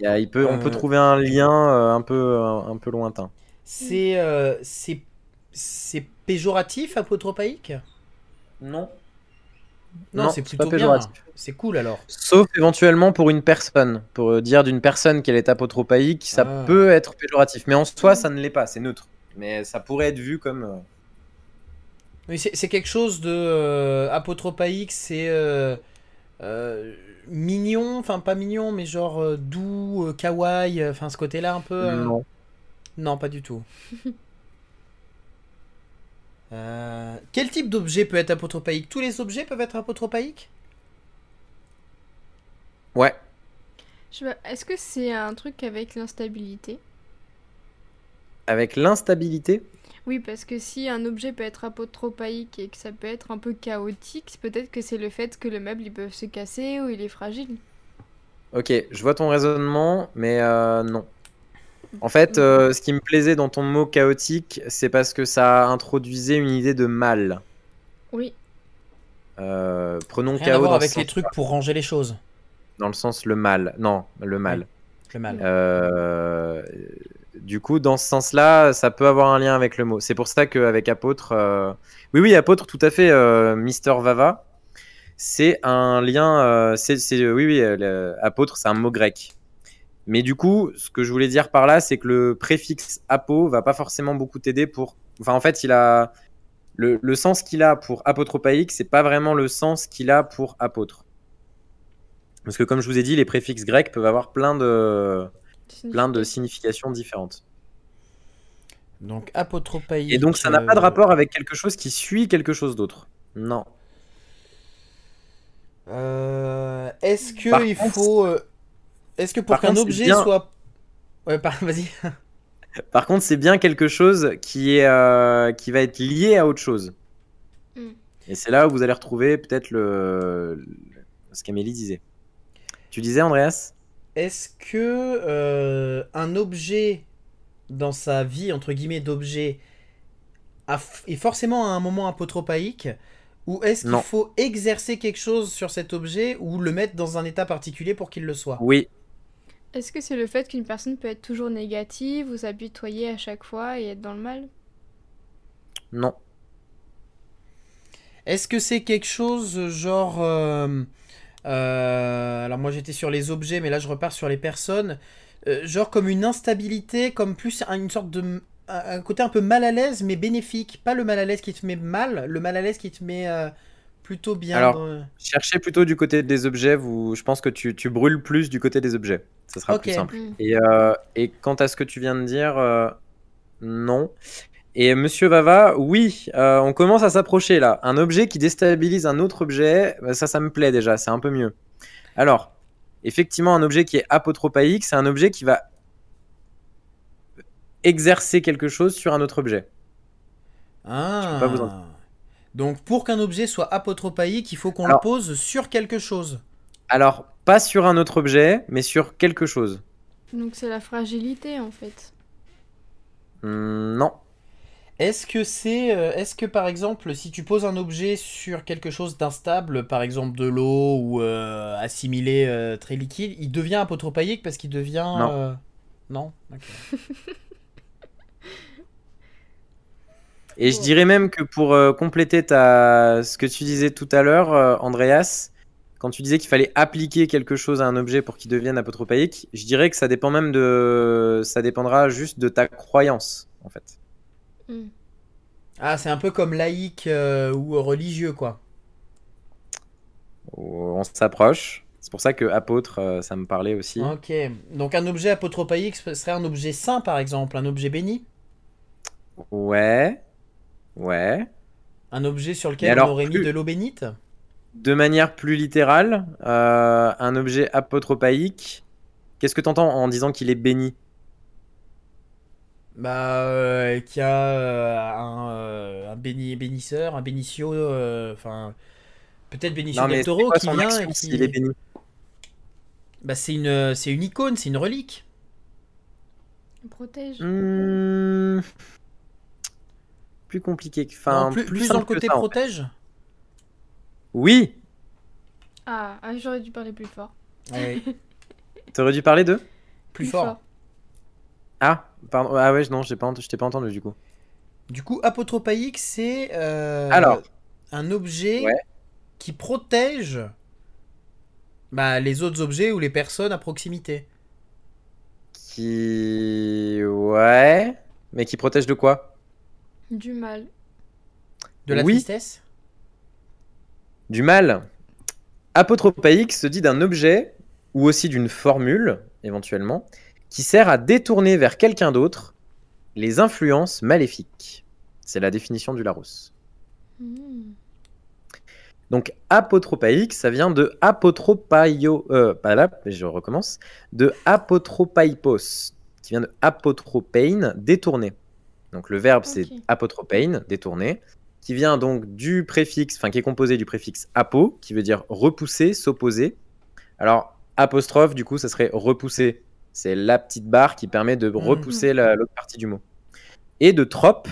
Il, peut, On peut trouver un lien euh, un, peu, un, un peu lointain. C'est euh, c'est c'est péjoratif, apotropaïque Non. Non, Non, c'est plutôt bien. péjoratif. C'est cool alors. Sauf éventuellement pour une personne. Pour euh, dire d'une personne qu'elle est apotropaïque, ça Ah. peut être péjoratif. Mais en soi, ça ne l'est pas, c'est neutre. Mais ça pourrait être vu comme. euh, Oui, c'est quelque chose de euh, apotropaïque, c'est euh, euh, mignon, enfin pas mignon, mais genre euh, doux, euh, kawaii, enfin ce côté-là un peu. euh, Non. Non, pas du tout. Euh, quel type d'objet peut être apotropaïque Tous les objets peuvent être apotropaïques Ouais. Est-ce que c'est un truc avec l'instabilité? Avec l'instabilité? Oui, parce que si un objet peut être apotropaïque et que ça peut être un peu chaotique, peut-être que c'est le fait que le meuble il peut se casser ou il est fragile. Ok, je vois ton raisonnement, mais euh, non. En fait, euh, ce qui me plaisait dans ton mot chaotique, c'est parce que ça introduisait une idée de mal. Oui, Euh, prenons Rien à chaos voir dans, avec les trucs pour ranger les choses. dans le sens le mal. Non, le mal. Le mal. Euh, du coup, dans ce sens-là, ça peut avoir un lien avec le mot. C'est pour ça qu'avec apôtre, euh, oui, oui, apôtre, tout à fait, euh, Mister Vava, c'est un lien. euh, c'est, oui, oui, euh, apôtre, c'est un mot grec. Mais du coup, ce que je voulais dire par là, c'est que le préfixe apo va pas forcément beaucoup t'aider pour. Enfin, en fait, il a le, le sens qu'il a pour apotropaïque, c'est pas vraiment le sens qu'il a pour apôtre. Parce que comme je vous ai dit, les préfixes grecs peuvent avoir plein de plein de significations différentes. Donc apotropaïque. Et donc ça n'a pas de euh, rapport avec quelque chose qui suit quelque chose d'autre. Non. euh, Est-ce que Par il contre- faut. Est-ce que pour qu'un objet bien- soit. Ouais, par- vas-y. Par contre, c'est bien quelque chose qui est euh, qui va être lié à autre chose. Mm. Et c'est là où vous allez retrouver peut-être le, le- ce qu'Amélie disait. Tu disais, Andreas? Est-ce que euh, un objet dans sa vie entre guillemets d'objet est forcément à un moment apotropaïque ou est-ce qu'il faut exercer quelque chose sur cet objet ou le mettre dans un état particulier pour qu'il le soit? Oui. Est-ce que c'est le fait qu'une personne peut être toujours négative ou s'apitoyer à chaque fois et être dans le mal? Non. Est-ce que c'est quelque chose genre euh, euh, alors moi j'étais sur les objets mais là je repars sur les personnes euh, genre comme une instabilité comme plus un- une sorte de un côté un peu mal à l'aise mais bénéfique pas le mal à l'aise qui te met mal le mal à l'aise qui te met plutôt bien Alors, dans- Cherchez plutôt du côté des objets. Vous, je pense que tu, tu brûles plus du côté des objets. Ça sera plus simple. Mm. Et, euh, et quant à ce que tu viens de dire, euh, non. Et Monsieur Vava, oui, euh, on commence à s'approcher là. Un objet qui déstabilise un autre objet, bah, ça, ça me plaît déjà, c'est un peu mieux. Alors, effectivement, un objet qui est apotropaïque, c'est un objet qui va exercer quelque chose sur un autre objet. Ah. peux pas vous en- Donc pour qu'un objet soit apotropaïque, il faut qu'on le pose sur quelque chose. Alors, pas sur un autre objet, mais sur quelque chose. Donc c'est la fragilité en fait. Hmm, non. Est-ce que c'est, euh, est-ce que par exemple, si tu poses un objet sur quelque chose d'instable, par exemple de l'eau ou euh, assimilé euh, très liquide, il devient apotropaïque parce qu'il devient Non. euh, Non? Et je dirais même que pour euh, compléter ta... ce que tu disais tout à l'heure, euh, Andreas, quand tu disais qu'il fallait appliquer quelque chose à un objet pour qu'il devienne apotropaïque, je dirais que ça dépend même de... Ça dépendra juste de ta croyance, en fait. Mm. Ah, c'est un peu comme laïque euh, ou religieux quoi. On s'approche. C'est pour ça que apôtre, euh, ça me parlait aussi. Ok. Donc un objet apotropaïque serait un objet saint, par exemple, un objet béni? Ouais. Ouais. Un objet sur lequel alors, on aurait mis de l'eau bénite? De manière plus littérale, euh, un objet apotropaïque, qu'est-ce que tu entends en disant qu'il est béni? Bah, euh, qui a euh, un, euh, un béni, bénisseur, un bénicio, euh, enfin, peut-être bénicio Non, del Toro qui vient et qui... s'il est béni? Bah, c'est une, c'est une icône, c'est une relique. Il protège. Hmm, Plus compliqué. que- Enfin, plus, plus dans le côté ça, en fait. protège Oui Ah, ah, j'aurais dû parler plus fort. Ouais, T'aurais dû parler de plus fort. Ah, pardon. Ah ouais, non, pas je t'ai pas entendu du coup. Du coup, apotropaïque, c'est euh, Alors. un objet Ouais. qui protège bah, les autres objets ou les personnes à proximité. Qui. Ouais. Mais qui protège de quoi? Du mal. De la Oui. tristesse Du mal. Apotropaïque se dit d'un objet, ou aussi d'une formule, éventuellement, qui sert à détourner vers quelqu'un d'autre les influences maléfiques. C'est la définition du Larousse. Hmm. Donc apotropaïque, ça vient de apotropaio, euh, pas là, je recommence, de apotropaipos, qui vient de apotropein, détourner. Donc le verbe c'est apotropein, détourner, qui vient donc du préfixe, enfin qui est composé du préfixe apo, qui veut dire repousser, s'opposer. Alors apostrophe, du coup, ça serait repousser. C'est la petite barre qui permet de repousser la- l'autre partie du mot. Et de trope,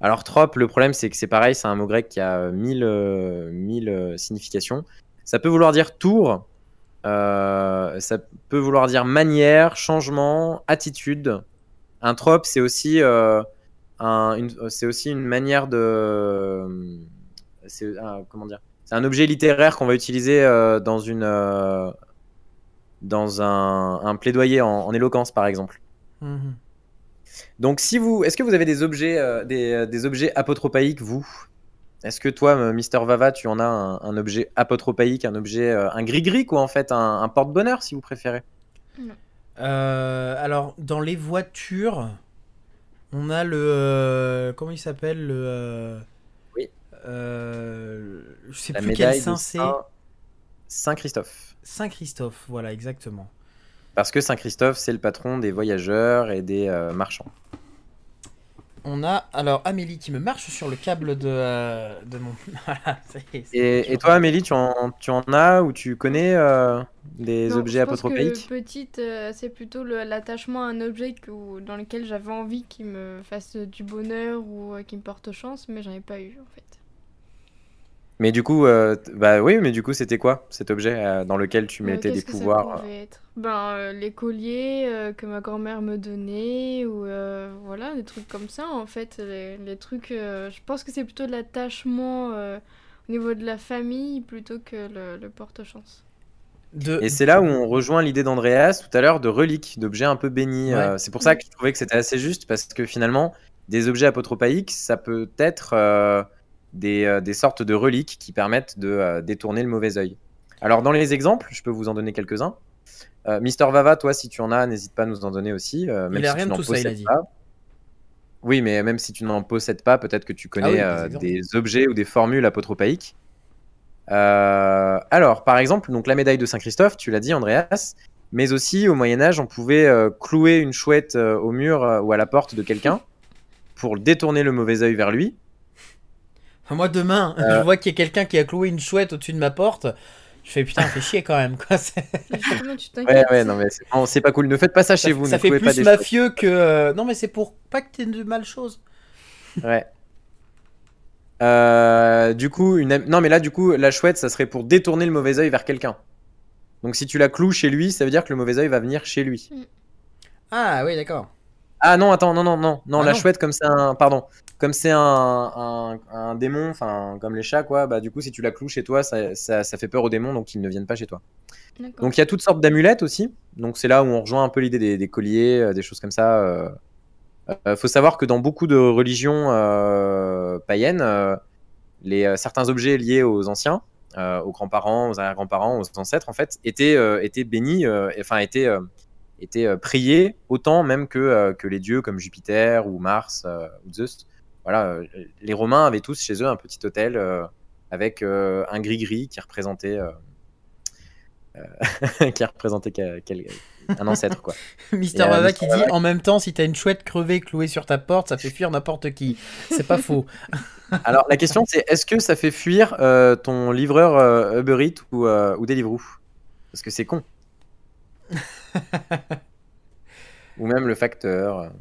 alors trope, le problème c'est que c'est pareil, c'est un mot grec qui a euh, mille, euh, mille, euh, significations. Ça peut vouloir dire tour, euh, ça peut vouloir dire manière, changement, attitude. Un trope, c'est aussi, euh, un- euh, c'est aussi une manière de... C'est un- comment dire C'est un objet littéraire qu'on va utiliser euh, dans, une, euh, dans un, un plaidoyer en- en éloquence, par exemple. Mhm. Donc, si vous, est-ce que vous avez des objets, euh, des, euh, des objets apotropaïques, vous? Est-ce que toi, euh, Mister Vava, tu en as un, un objet apotropaïque, un objet, euh, un gris-gris, quoi, en fait, un, un porte-bonheur, si vous préférez? Euh, alors, dans les voitures, on a le. euh, comment il s'appelle le. euh, Oui. euh, je sais La plus quel saint c'est. Saint- Saint-Christophe. Saint-Christophe, voilà, exactement. Parce que Saint-Christophe, c'est le patron des voyageurs et des euh, marchands. On a alors Amélie qui me marche sur le câble de, euh, de mon. Voilà, c'est- c'est- Et, et toi, Amélie, tu en, tu en as ou tu connais euh, des Non, objets je pense apotropaïques que petite, euh, c'est plutôt le- l'attachement à un objet que- ou- dans lequel j'avais envie qu'il me fasse du bonheur ou euh, qu'il me porte chance, mais j'en ai pas eu en fait. Mais du coup, euh, bah oui, mais du coup, c'était quoi cet objet euh, dans lequel tu Euh, mettais des qu'est-ce que ça pouvoirs euh, pouvait être? Ben, euh, les colliers euh, que ma grand-mère me donnait, ou euh, voilà, des trucs comme ça en fait. Les, les trucs, euh, je pense que c'est plutôt de l'attachement euh, au niveau de la famille plutôt que le, le porte-chance. de- Et c'est là où on rejoint l'idée d'Andreas tout à l'heure de reliques, d'objets un peu bénis. Ouais. Euh, c'est pour ça que je trouvais que c'était assez juste parce que finalement, des objets apotropaïques, ça peut être euh, des, euh, des sortes de reliques qui permettent de euh, détourner le mauvais œil. Alors, dans les exemples, je peux vous en donner quelques-uns. Euh, Mister Vava, toi, si tu en as, n'hésite pas à nous en donner aussi. même Il a si rien tu de n'en tout ça, il a possèdes dit. pas. Oui, mais même si tu n'en possèdes pas, peut-être que tu connais Ah oui, des objets ou des formules apotropaïques. Euh, alors, par exemple, donc la médaille de Saint-Christophe, tu l'as dit, Andreas, mais aussi au Moyen Âge, on pouvait euh, clouer une chouette euh, au mur ou à la porte de quelqu'un pour détourner le mauvais œil vers lui. Moi, demain, Euh. je vois qu'il y a quelqu'un qui a cloué une chouette au-dessus de ma porte. Je fais putain, fais chier quand même. Quoi. Ouais, ouais, non, mais c'est non, c'est pas cool. Ne faites pas ça Ça, chez vous. ça ne fait clouez pas plus des mafieux que. euh, Non, mais c'est pour pas que t'aies de mal choses. Ouais. Euh, du coup, une... non, mais là, du coup, la chouette, ça serait pour détourner le mauvais œil vers quelqu'un. Donc, si tu la cloues chez lui, ça veut dire que le mauvais œil va venir chez lui. Ah oui, d'accord. Ah non, attends, non, non, non, non, Ah la non. chouette, comme c'est un, pardon, comme c'est un, un, un démon, enfin, comme les chats, quoi, bah, du coup, si tu la cloues chez toi, ça, ça, ça fait peur aux démons, donc ils ne viennent pas chez toi. Donc, il y a toutes sortes d'amulettes aussi. Donc, c'est là où on rejoint un peu l'idée des, des colliers, euh, des choses comme ça. euh. Euh, faut savoir que dans beaucoup de religions euh, païennes, les, certains objets liés aux anciens aux grands-parents, aux arrière-grands-parents, aux ancêtres, en fait, étaient, étaient bénis, enfin, étaient, étaient priés autant même que, que les dieux comme Jupiter ou Mars ou Zeus. Voilà, les Romains avaient tous chez eux un petit hôtel avec un gris-gris qui représentait euh, qui a représenté un ancêtre quoi. Mister Bava qui dit en même temps si t'as une chouette crevée clouée sur ta porte ça fait fuir n'importe qui. C'est pas faux. Alors la question c'est est-ce que ça fait fuir euh, ton livreur euh, Uber Eats ou, ou Deliveroo? Parce que c'est con. ou même le facteur.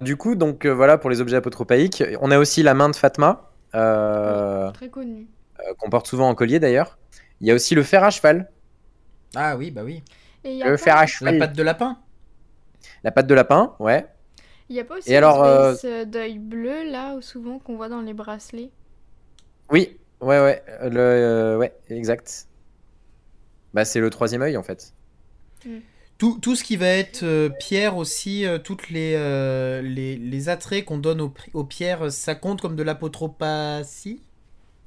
du coup donc voilà pour les objets apotropaïques. On a aussi la main de Fatma. très connue. qu'on porte souvent en collier d'ailleurs. Il y a aussi le fer à cheval. Ah oui, bah oui. le fer à cheval. La patte de lapin. La patte de lapin, ouais. Il n'y a pas aussi euh... d'œil bleu là, souvent qu'on voit dans les bracelets? Oui, ouais, ouais, le, euh, ouais, exact. Bah c'est le troisième œil en fait. Tout, tout, ce qui va être euh, pierre aussi, euh, toutes les, les, les, attraits qu'on donne aux, aux, pierres, ça compte comme de l'apotropatie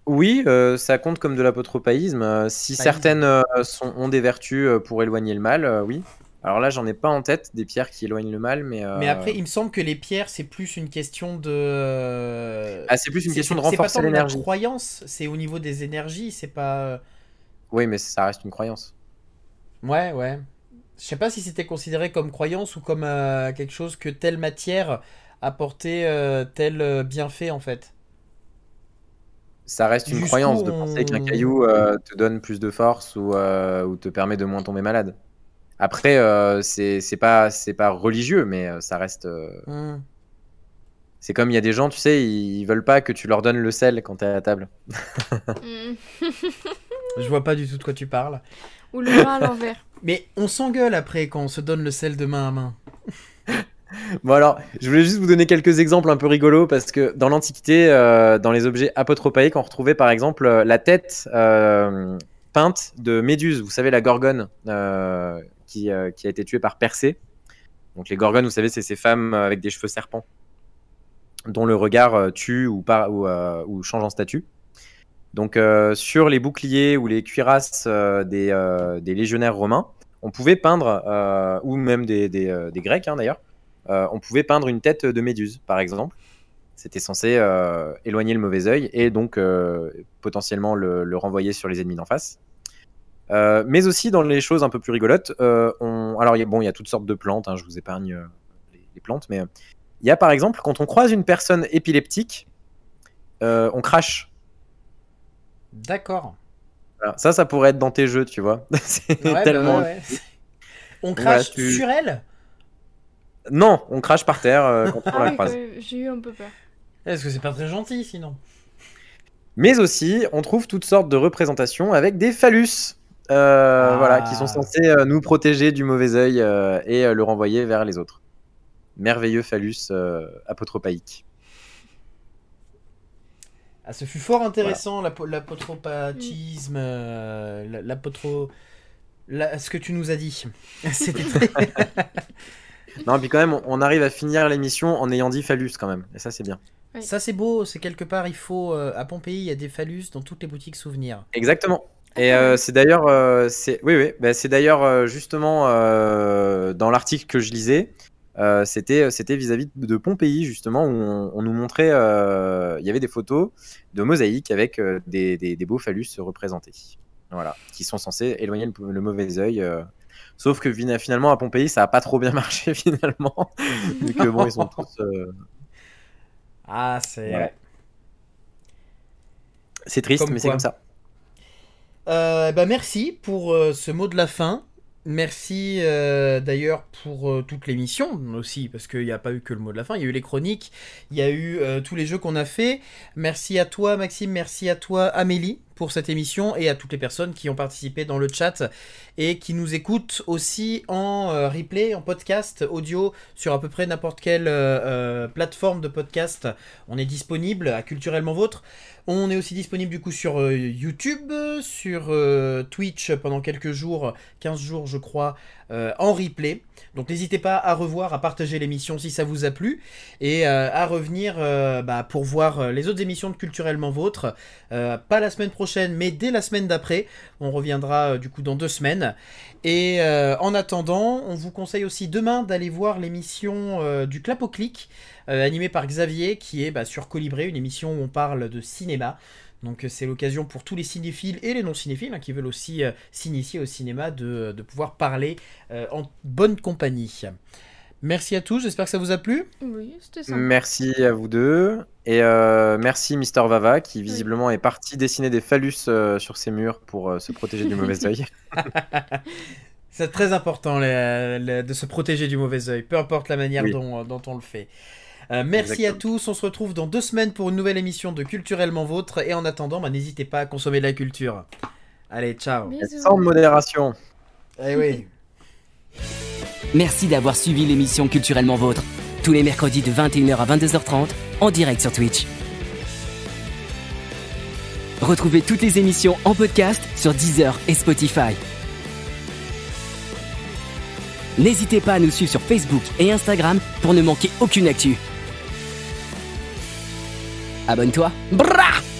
oui, euh, ça compte comme de l'apotropaïsme. Euh, si certaines euh, sont, ont des vertus pour éloigner le mal, oui. Alors là, j'en ai pas en tête des pierres qui éloignent le mal, mais. Mais après, il me semble que les pierres, c'est plus une question de. Ah, c'est plus une question de renforcer l'énergie. C'est croyance, c'est au niveau des énergies, c'est pas. Oui, mais ça reste une croyance. Ouais, ouais. Je sais pas si c'était considéré comme croyance ou comme quelque chose que telle matière apportait tel bienfait en fait ça reste une croyance de penser qu'un caillou euh, te donne plus de force ou, euh, ou, te permet de moins tomber malade. Après, euh, c'est pas, pas religieux, mais euh, ça reste. Hmm. C'est comme il y a des gens, tu sais, ils veulent pas que tu leur donnes le sel quand t'es à la table. Hmm. Je vois pas du tout de quoi tu parles. Ou le vin à l'envers. Mais on s'engueule après quand on se donne le sel de main à main. Bon alors, je voulais juste vous donner quelques exemples un peu rigolos parce que dans l'Antiquité, euh, dans les objets apotropaïques, on retrouvait par exemple euh, la tête euh, peinte de Méduse. Vous savez la Gorgone qui, qui, a été tuée par Persée. Donc les Gorgones, vous savez, c'est ces femmes avec des cheveux serpents dont le regard tue ou, ou, ou, change en statue. Donc sur les boucliers ou les cuirasses des, des, légionnaires romains, on pouvait peindre, ou même des, Grecs hein, d'ailleurs, euh, on pouvait peindre une tête de méduse, par exemple. C'était censé euh, éloigner le mauvais œil et donc euh, potentiellement le, renvoyer sur les ennemis d'en face. mais aussi dans les choses un peu plus rigolotes, alors bon, il y a toutes sortes de plantes, hein, je vous épargne les, plantes, mais il y a par exemple quand on croise une personne épileptique, on crache. D'accord. Ça, ça pourrait être dans tes jeux, tu vois. Bah tellement... On crache sur elle non, on crache par terre euh, quand on la ah croise. J'ai eu un peu peur. Est-ce que c'est pas très gentil sinon? Mais aussi, on trouve toutes sortes de représentations avec des phallus. Euh, ah. Voilà, qui sont censés euh, nous protéger du mauvais œil et le renvoyer vers les autres. Merveilleux phallus apotropaïque. Ah, ce fut fort intéressant, l'apotropathisme, l'apotro... ce que tu nous as dit. C'était très... non, puis quand même, on arrive à finir l'émission en ayant dit phallus quand même. Et ça, c'est bien. Ça, c'est beau. C'est quelque part, il faut. Euh, à Pompéi, il y a des phallus dans toutes les boutiques souvenirs. Exactement. Et euh, c'est d'ailleurs, euh, c'est oui, oui, bah, c'est d'ailleurs justement dans l'article que je lisais, c'était c'était vis-à-vis de Pompéi justement où on, nous montrait, il y avait des photos de mosaïques avec des, des, beaux phallus représentés, voilà, qui sont censés éloigner le, le mauvais œil Sauf que finalement, à Pompéi, ça a pas trop bien marché finalement. Vu que bon, ils sont tous. Euh, ah, c'est. C'est triste, mais c'est comme ça. Euh, bah merci pour euh, ce mot de la fin. Merci euh, d'ailleurs pour toute l'émission aussi, parce qu'il n'y a pas eu que le mot de la fin, il y a eu les chroniques, il y a eu tous les jeux qu'on a fait. Merci à toi Maxime, merci à toi Amélie pour cette émission et à toutes les personnes qui ont participé dans le chat et qui nous écoutent aussi en euh, replay, en podcast audio sur à peu près n'importe quelle euh, euh, plateforme de podcast. On est disponible à Culturellement Vôtre. On est aussi disponible du coup sur YouTube, sur Twitch pendant quelques jours, 15 jours je crois, en replay. Donc n'hésitez pas à revoir, à partager l'émission si ça vous a plu et à revenir bah, pour voir les autres émissions de Culturellement Vôtre. pas la semaine prochaine, mais dès la semaine d'après. On reviendra du coup dans deux semaines. Et en attendant, on vous conseille aussi demain d'aller voir l'émission du Clap au Clic, animée par Xavier, qui est bah, sur Colibré, une émission où on parle de cinéma. Donc euh, c'est l'occasion pour tous les cinéphiles et les non-cinéphiles hein, qui veulent aussi euh, s'initier au cinéma de, pouvoir parler euh, en bonne compagnie. Merci à tous, j'espère que ça vous a plu. Oui, c'était sympa. Merci à vous deux. Et merci Mister Vava qui visiblement est parti dessiner des phallus sur ses murs pour se protéger du mauvais œil. C'est très important de se protéger du mauvais œil, peu importe la manière dont, on le fait. Euh, merci à tous. On se retrouve dans deux semaines pour une nouvelle émission de Culturellement Vôtre. Et en attendant, bah, n'hésitez pas à consommer de la culture. Allez, ciao. Sans modération. Eh oui. Merci d'avoir suivi l'émission Culturellement Vôtre. Tous les mercredis de 21h à 22h30 en direct sur Twitch. Retrouvez toutes les émissions en podcast sur Deezer et Spotify. N'hésitez pas à nous suivre sur Facebook et Instagram pour ne manquer aucune actu. Abonne-toi. Brah